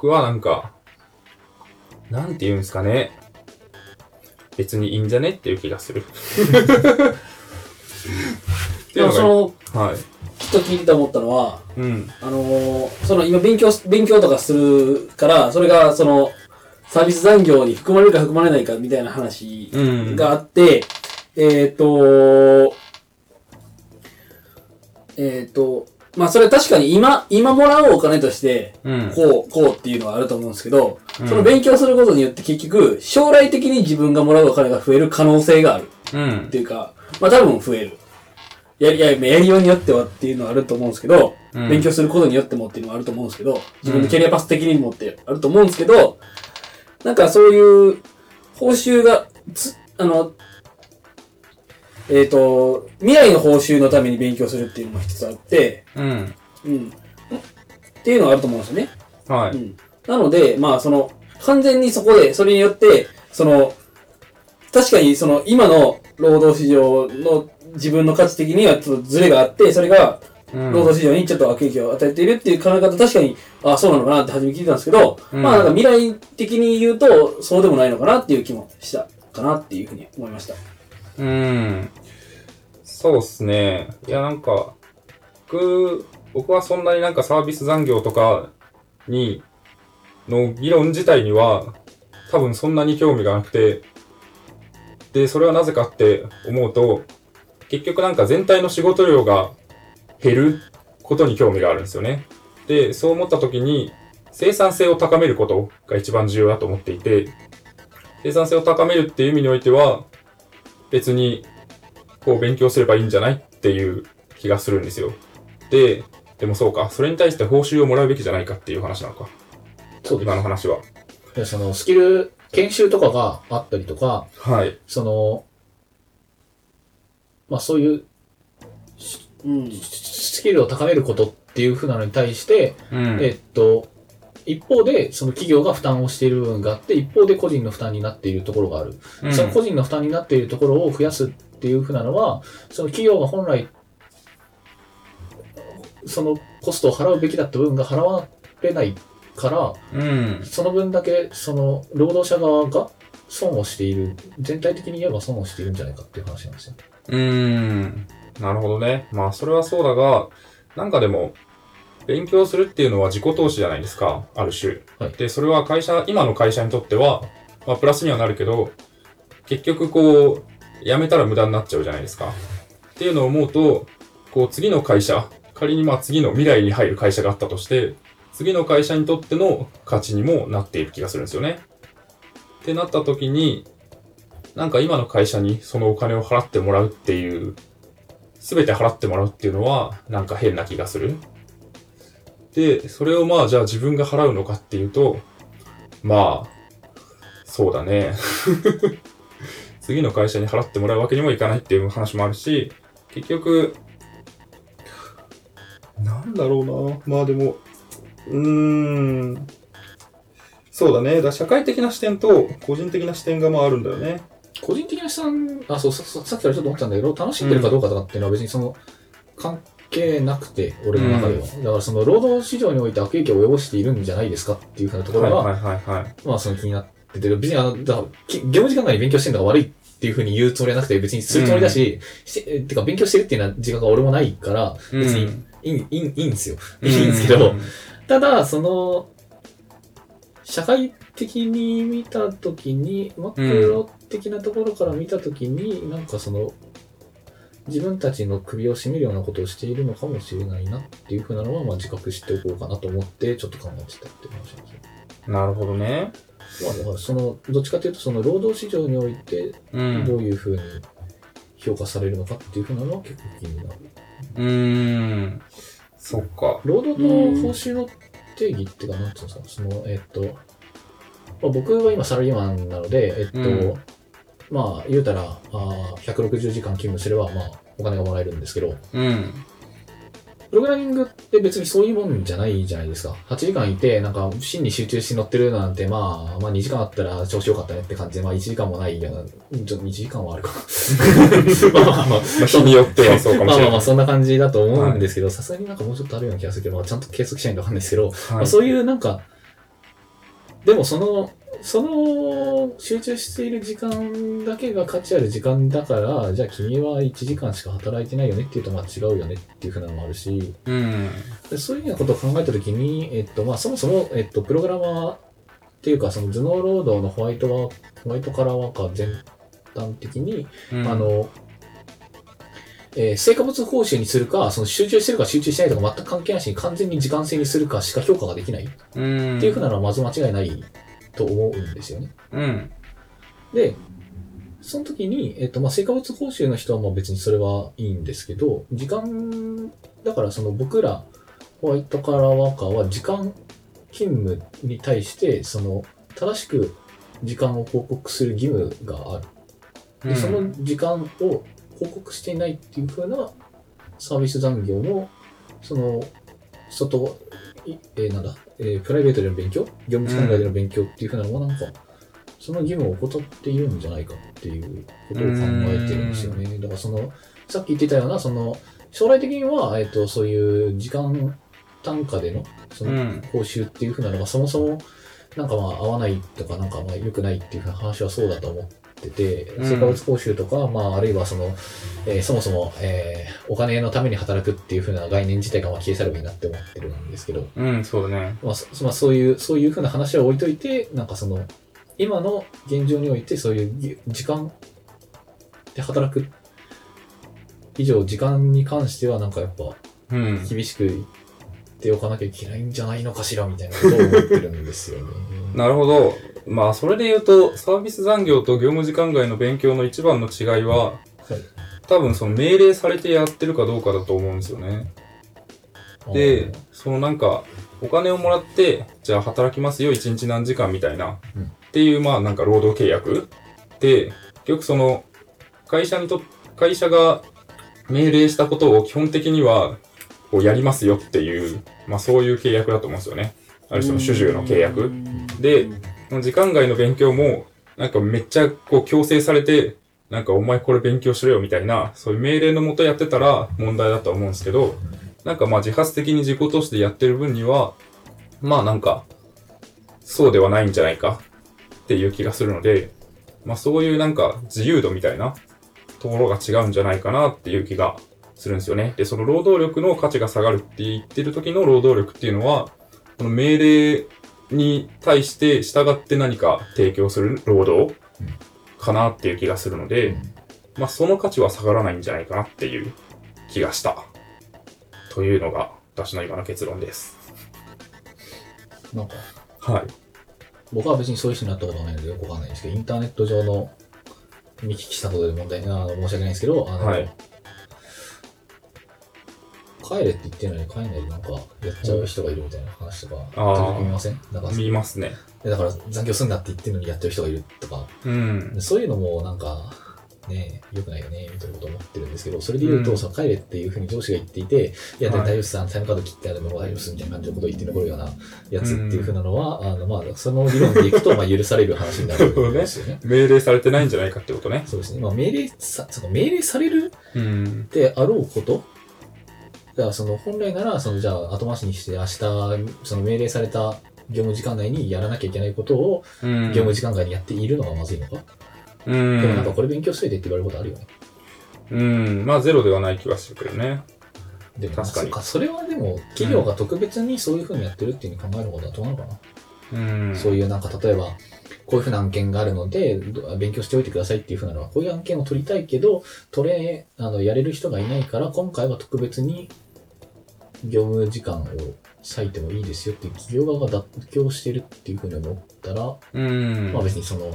僕はなんか、なんて言うんですかね。別にいいんじゃねっていう気がする。[LAUGHS] でもその、が、はい。きっと聞いてて思ったのは、うん。あのーその今勉強、勉強とかするから、それがその、サービス残業に含まれるか含まれないかみたいな話うん。があって、えっ、と、えっ、と、まあそれは確かに今、今もらうお金として、うん。こう、こうっていうのはあると思うんですけど、うんその勉強することによって結局、将来的に自分がもらうお金が増える可能性があるうんって。いうか、まあ多分増える。やり、やりやりようによってはっていうのはあると思うんですけど、うん勉強することによってもっていうのはあると思うんですけど、自分のキャリアパス的にもってあると思うんですけど、なんかそういう報酬がつ、あの、えっ、と、未来の報酬のために勉強するっていうのも一つあって、うん。うん。っていうのがあると思うんですよね。はい。うん。なので、まあその、完全にそこで、それによって、その、確かにその今の労働市場の自分の価値的にはちょっとズレがあって、それがうん労働市場にちょっと悪影響を与えているっていう考え方、確かに、あそうなのかなって初め聞いてたんですけど、うんまあなんか未来的に言うと、そうでもないのかなっていう気もしたかなっていうふうに思いました。うん。そうっすね。いや、なんか、僕、僕はそんなになんかサービス残業とかに、の議論自体には、多分そんなに興味がなくて、で、それはなぜかって思うと、結局なんか全体の仕事量が減ることに興味があるんですよね。で、そう思った時に、生産性を高めることが一番重要だと思っていて、生産性を高めるっていう意味においては、別に、こう勉強すればいいんじゃないっていう気がするんですよ。で、でもそうか、それに対して報酬をもらうべきじゃないかっていう話なのか。そうです今の話は。でそのスキル、研修とかがあったりとか、はい。その、まあそういううん。スキルを高めることっていうふうなのに対して、うん。えっと、一方で、その企業が負担をしている部分があって、一方で個人の負担になっているところがある。うんその個人の負担になっているところを増やすっていうふうなのは、その企業が本来、そのコストを払うべきだった部分が払われないから、うん。その分だけ、その、労働者側が損をしている、全体的に言えば損をしているんじゃないかっていう話なんですよ。うーん。なるほどね。まあ、それはそうだが、なんかでも、勉強するっていうのは自己投資じゃないですか。ある種。はいで、それは会社、今の会社にとっては、まあ、プラスにはなるけど、結局こう、辞めたら無駄になっちゃうじゃないですか。っていうのを思うと、こう、次の会社、仮にまあ次の未来に入る会社があったとして、次の会社にとっての価値にもなっている気がするんですよね。ってなった時に、なんか今の会社にそのお金を払ってもらうっていう、すべて払ってもらうっていうのは、なんか変な気がする。で、それをまあじゃあ自分が払うのかっていうと、まあ、そうだね。[LAUGHS] 次の会社に払ってもらうわけにもいかないっていう話もあるし、結局、なんだろうな。まあでも、うーん。そうだね。だ社会的な視点と個人的な視点がまああるんだよね。個人的な資産、あ、そう、さささっきからちょっと思ったんだけど、楽しんでるかどうかとかっていうのは別にその、関係なくて、俺の中では。だからその、労働市場において悪影響を及ぼしているんじゃないですかっていうふうなところが、はいはいはいはい。まあその気になってて、別にあの、だ業務時間外に勉強してるのが悪いっていうふうに言うつもりはなくて、別にするつもりだし、してえてか勉強してるっていうのは時間が俺もないから、別にいい、いい、いいんですよ。いいんですけど、ただ、その、社会的に見たときに、マクロ的なところから見たときに、なんかその、自分たちの首を絞めるようなことをしているのかもしれないなっていうふうなのは、まあ自覚しておこうかなと思って、ちょっと考えてたっていう話なんですよ。なるほどね。まあだからその、どっちかというと、その労働市場において、うん。どういうふうに評価されるのかっていうふうなのは結構気になる。うーん。そっか。労働の報酬の定義っていうか、なんていうんですか、その、えっと、まあ、僕は今サラリーマンなので、えっと、うんまあ、言うたら、あー160時間勤務すれば、まあ、お金がもらえるんですけど、うん。プログラミングって別にそういうもんじゃないじゃないですか。8時間いて、なんか、真に集中して乗ってるなんて、まあ、まあ2時間あったら調子良かったねって感じで、まあ1時間もないような、ちょっと2時間はあるか [LAUGHS] な。まあまあまあ、[LAUGHS] まあ、日によってはそうかもしれない。まあそんな感じだと思うんですけど、さすがになんかもうちょっとあるような気がするけど、まあ、ちゃんと計測しないとわかんないですけど、まあ、はい。そういうなんか、でもその、その集中している時間だけが価値ある時間だから、じゃあ君は1時間しか働いてないよねっていうとまあ違うよねっていうふうなのもあるし、うん。でそういうようなことを考えたときに、えっとまあそもそも、えっと、プログラマーっていうかその頭脳労働のホワイトワホワイトカラーワーカー全般的に、うんあ、の、えー成果物報酬にするか、その集中してるか集中してないとか全く関係なしに完全に時間制にするかしか評価ができないっうん。ていうふうなのはまず間違いないと思うんですよね。うん。で、その時に、えっ、と、まあ、成果物報酬の人はまあ別にそれはいいんですけど、時間、だからその僕らホワイトカラーワーカーは時間勤務に対して、その正しく時間を報告する義務がある。で、その時間を報告していないっていう風なサービス残業の、その、外、いえーなんだ、えープライベートでの勉強業務時間外での勉強っていう風なのはなんか、その義務を怠っているんじゃないかっていうことを考えてるんですよね。だからその、さっき言ってたような、その、将来的には、えっ、と、そういう時間単価での、その、うん。報酬っていう風なのがそもそもなんかまあ合わないとかなんかまあ良くないっていう話はそうだと思ってて、うん成果物報酬とか、まああるいはその、えーそもそも、えーお金のために働くっていう風な概念自体がまあ消え去ればいいなって思ってるんですけど、うん、そうだね。まあそまあそういう、そういう風な話は置いといて、なんかその、今の現状においてそういうぎ時間で働く以上時間に関してはなんかやっぱうん。厳しく言っておかなきゃいけないんじゃないのかしらみたいなことを思ってるんですよね。[LAUGHS] なるほど。まあ、それで言うと、サービス残業と業務時間外の勉強の一番の違いは、はい多分その命令されてやってるかどうかだと思うんですよね。で、そのなんか、お金をもらって、じゃあ働きますよ、1日何時間みたいな、うんっていう、まあなんか労働契約で、結局その、会社にと、会社が命令したことを基本的には、こうやりますよっていう、まあそういう契約だと思うんですよね。ある種の主従の契約。で、時間外の勉強も、なんかめっちゃこう強制されて、なんかお前これ勉強しろよみたいな、そういう命令のもとやってたら問題だと思うんですけど、なんかまあ自発的に自己投資でやってる分には、まあなんか、そうではないんじゃないかっていう気がするので、まあそういうなんか自由度みたいなところが違うんじゃないかなっていう気がするんですよね。で、その労働力の価値が下がるって言ってる時の労働力っていうのは、この命令に対して従って何か提供する労働かなっていう気がするので、まあその価値は下がらないんじゃないかなっていう気がした。というのが私の今の結論です。なんか、はい。僕は別にそういう人になったことはないのでよくわかんないんですけど、インターネット上の見聞きしたことで問題あの申し訳ないんですけど、あの、はい帰れって言ってるのに帰んないでなんかやっちゃう人がいるみたいな話とか、あー時々見ません？なんか見ますね。だから残業すんなって言ってるのにやってる人がいるとか、うん。そういうのもなんか、ね、良くないよね、みたいなこと思ってるんですけど、それで言うと、さ、帰れっていうふうに上司が言っていて、いや、で大丈夫です、あのタイムカード切ってあるのも大丈夫です、みたいな感じのことを言って残るようなやつっていうふうなのは、あの、まあ、その理論でいくと、まあ、許される話になるんですよね。命令されてないんじゃないかってことね。そうですね。まあ、命令さ、その命令されるうん。であろうことだからその本来なら、そのじゃあ後回しにして明日、その命令された業務時間内にやらなきゃいけないことをうん。業務時間外にやっているのがまずいのか、うでもなんかん。これ勉強しといてって言われることあるよね。うん。まあ、ゼロではない気はするけどね。でも確かにそっそれはでも企業が特別にそういうふうにやってるっていうふうに考えることはどうなのかな、うん。そういうなんか例えば、こういうふうな案件があるので、ど勉強しておいてくださいっていうふうなのは、こういう案件を取りたいけど、取れ、あの、やれる人がいないから、今回は特別に業務時間を割いてもいいですよって企業側が妥協してるっていうふうに思ったら、うん。まあ別にその、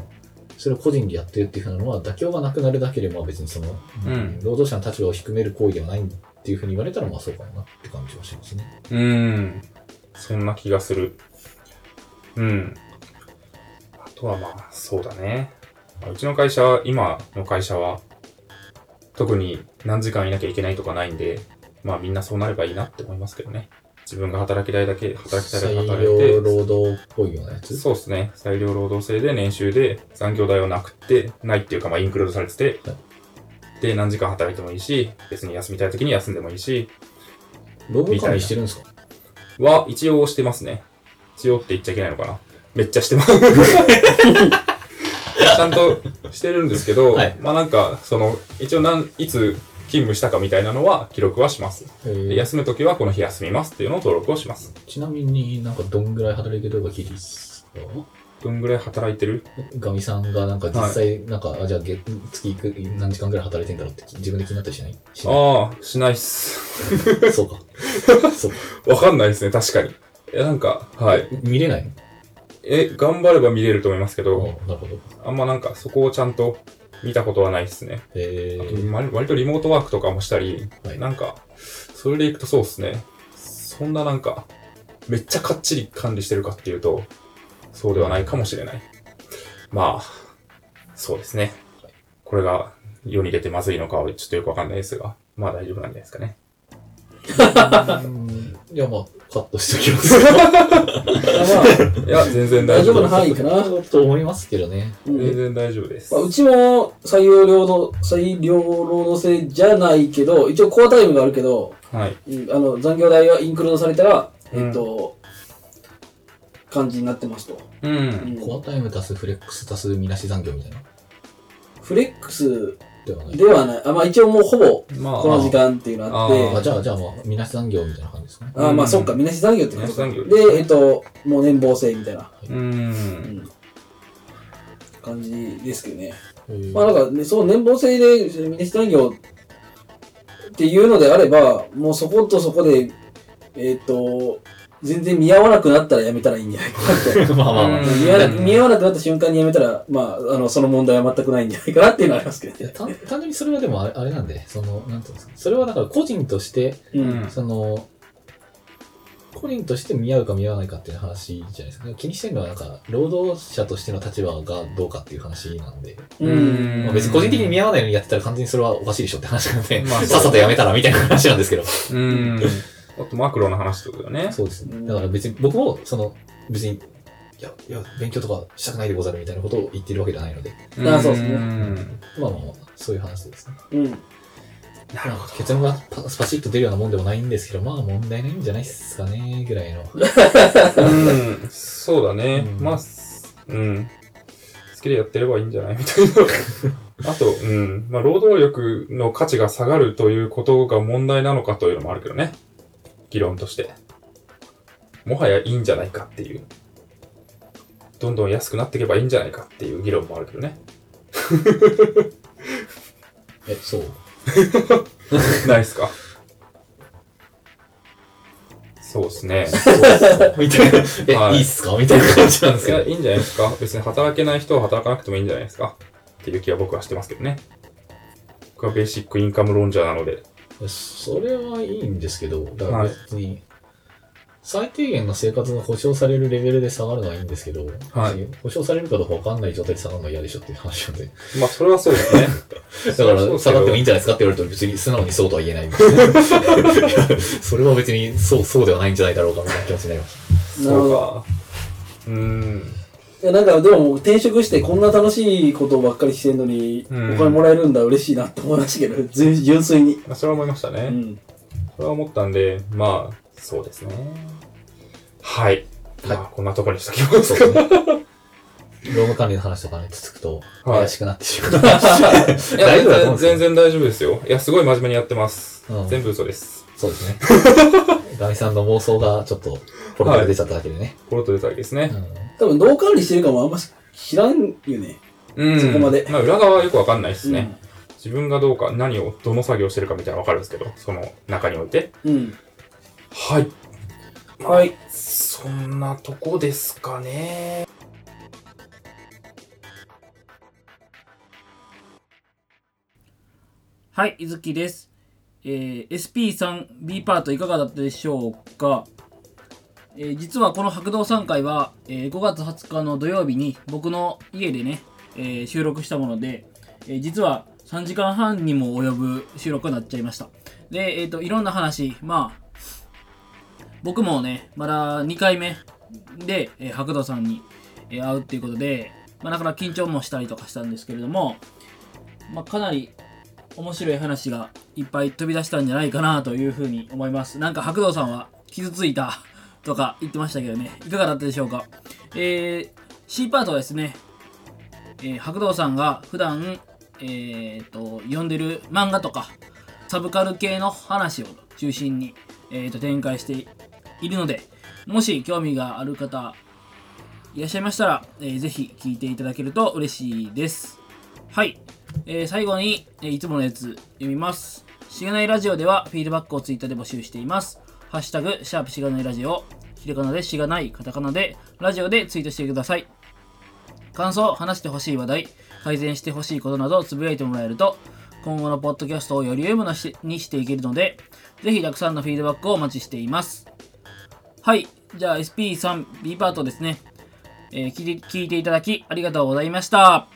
それを個人でやってるっていうふうなのは、妥協がなくなるだけで、まあ別にその、うん労働者の立場を低める行為ではないっていうふうに言われたら、まあそうかもなって感じはしますね。うん。そんな気がする。うん。あとはまあ、そうだね。まあうちの会社、今の会社は、特に何時間いなきゃいけないとかないんで、まあみんなそうなればいいなって思いますけどね。自分が働きたいだけ、働きたいだけ裁働いて量、労働っぽいようなやつ？そうですね。裁量労働制で年収で残業代はなくて、ないっていうかまあインクルードされてて、はいで、何時間働いてもいいし、別に休みたい時に休んでもいいし、労務管理してるんですか？は一応してますね。一応って言っちゃいけないのかな。めっちゃしてます。[LAUGHS] ちゃんとしてるんですけど、はいまあなんか、その、一応なん、いつ勤務したかみたいなのは記録はします。えーで休む時はこの日休みますっていうのを登録をします。ちなみになんかどんぐらい働いてるとか聞いていいですか？どんぐらい働いてる？ガミさんがなんか実際、なんか、あじゃあ月月いく何時間ぐらい働いてんだろうって自分で気になったりしない？しない？ああ、しないっす。そうか。そうか。[LAUGHS] わかんないですね、確かに。え、なんか、はい。見れないの？え、頑張れば見れると思いますけあど、なるほど。あんまなんかそこをちゃんと見たことはないですね。えあとー、割割とリモートワークとかもしたり、はいなんか、それでいくとそうですね。そんななんか、めっちゃかっちり管理してるかっていうと、そうではないかもしれない。まあ、そうですね。これが世に出てまずいのかはちょっとよくわかんないですが、まあ大丈夫なんじゃないですかね。うんいや、まあ、カットしときます。[LAUGHS] いや、全然大丈夫大丈夫。な範囲かな。と思いますけどね。うん全然大丈夫ですまあ、。うちも採用労働、採用労働制じゃないけど、一応コアタイムがあるけど、はい。うんあの残業代がインクルードされたら、えっと、感じになってますと。う。うんんコアタイム足すフレックス足すみなし残業みたいな。フレックスではない。ではない。あまあ一応もうほぼまあ、この時間っていうのあって、ああじゃあ、じゃあ、まあ、みなし残業みたいな感じですかね。あまあそっか、みなし残業ってことか。みなし残業で、えっと、もう年俸制みたいな、う。うんん、感じですけどね。えーまあなんかね、その年俸制でミネス残業っていうのであれば、もうそことそこで、えっ、と、全然見合わなくなったらやめたらいいんじゃないかなって。[LAUGHS] まあまあまあ。うん見合わな見合わなくなった瞬間にやめたら、まあ、あの、その問題は全くないんじゃないかなっていうのはありますけどね。いや単単純にそれはでもあれあれなんで、その、なんていうんですか。それはだから個人として、うん。その、個人として見合うか見合わないかっていう話じゃないですか。気にしてるのはなんか、労働者としての立場がどうかっていう話なんで、うん。まあ、別に個人的に見合わないようにやってたら完全にそれはおかしいでしょって話なんで、まあさっさとやめたらみたいな話なんですけど。うん。あとマクロの話とだよね。そうですね。うんだから別に、僕も、その、別に、いや、いや、勉強とかしたくないでござるみたいなことを言ってるわけじゃないので、あそうですねんまあまあまあ、そういう話ですね。うん。なるほど。結論がパスパシッと出るようなもんでもないんですけど、まあ問題ないんじゃないっすかね、ぐらいの。うん。そうだね。うんまあ、すうん。好きでやってればいいんじゃないみたいな。[LAUGHS] あと、うん。まあ、労働力の価値が下がるということが問題なのかというのもあるけどね。議論として。もはやいいんじゃないかっていう。どんどん安くなっていけばいいんじゃないかっていう議論もあるけどね。[LAUGHS] え、そう。[LAUGHS] ないっすか？そうですね。みたいな。え、はいい、いっすか？みたいな感じなんですいや、けど。いいんじゃないですか？別に働けない人は働かなくてもいいんじゃないですか？っていう気は僕はしてますけどね。僕はベーシックインカムロンジャーなので。それはいいんですけど、だから別に、最低限の生活が保障されるレベルで下がるのはいいんですけど、はい保障されるかどうかわかんない状態で下がるのは嫌でしょっていう話なんで。[LAUGHS] まあ、それはそうですね。[LAUGHS] だから、下がってもいいんじゃないですかって言われると別に素直にそうとは言えないんですね。[LAUGHS] それは別にそう、そうではないんじゃないだろうかみたいな気持ちになりましそうか。うーん。いや、なんかでも転職してこんな楽しいことばっかりしてんのに、うんお金もらえるんだ、嬉しいなって思いましたけど、純純粋に。まあ、それは思いましたね。うん。それは思ったんで、まあ、そうですね。はい。はいまあ、こんなところにしときますた。そうですね。労務管理の話とかね、つつくと、はい怪しくなってしまう。[LAUGHS] いや、大丈夫全然大丈夫ですよ。いや、すごい真面目にやってます。うん全部嘘です。そうですね。ガミさんの妄想がちょっと、ポロッと出ちゃっただけでね。コロッと出たわけですね。多分どう管理してるかもあんま知らんよね。うん。そこまでまあ、裏側はよくわかんないですね。うん自分がどうか、何を、どの作業してるかみたいなのわかるんですけど、その中において。うん。はい。はい。そんなとこですかね。はい、いずきです。えー、SP3B パートいかがだったでしょうか、えー実はこの白道3回は、えー5月20日の土曜日に僕の家でね、えー収録したもので、え実は3時間半にも及ぶ収録になっちゃいました。で、えっ、と、いろんな話、まあ、僕もね、まだ2回目で、え白道さんに、え会うっていうことで、まあ、なかなか緊張もしたりとかしたんですけれども、まあ、かなり面白い話がいっぱい飛び出したんじゃないかなというふうに思います。なんか白道さんは傷ついたとか言ってましたけどね、いかがだったでしょうか？えー、C パートはですね、えー白道さんが普段、えー、と読んでる漫画とかサブカル系の話を中心に、えー、と展開しているので、もし興味がある方いらっしゃいましたら、えーぜひ聞いていただけると嬉しいです。はい。えー最後に、えいつものやつ読みます。しがないラジオではフィードバックをツイッターで募集しています。ハッシュタグ、シャープしがないラジオ、ひらがなでしがない、カタカナでラジオでツイートしてください。感想、話してほしい話題、改善してほしいことなどをつぶやいてもらえると、今後のポッドキャストをより良いものにしていけるので、ぜひたくさんのフィードバックをお待ちしています。はい。じゃあ SP3B パートですね。えー聞いていただきありがとうございました。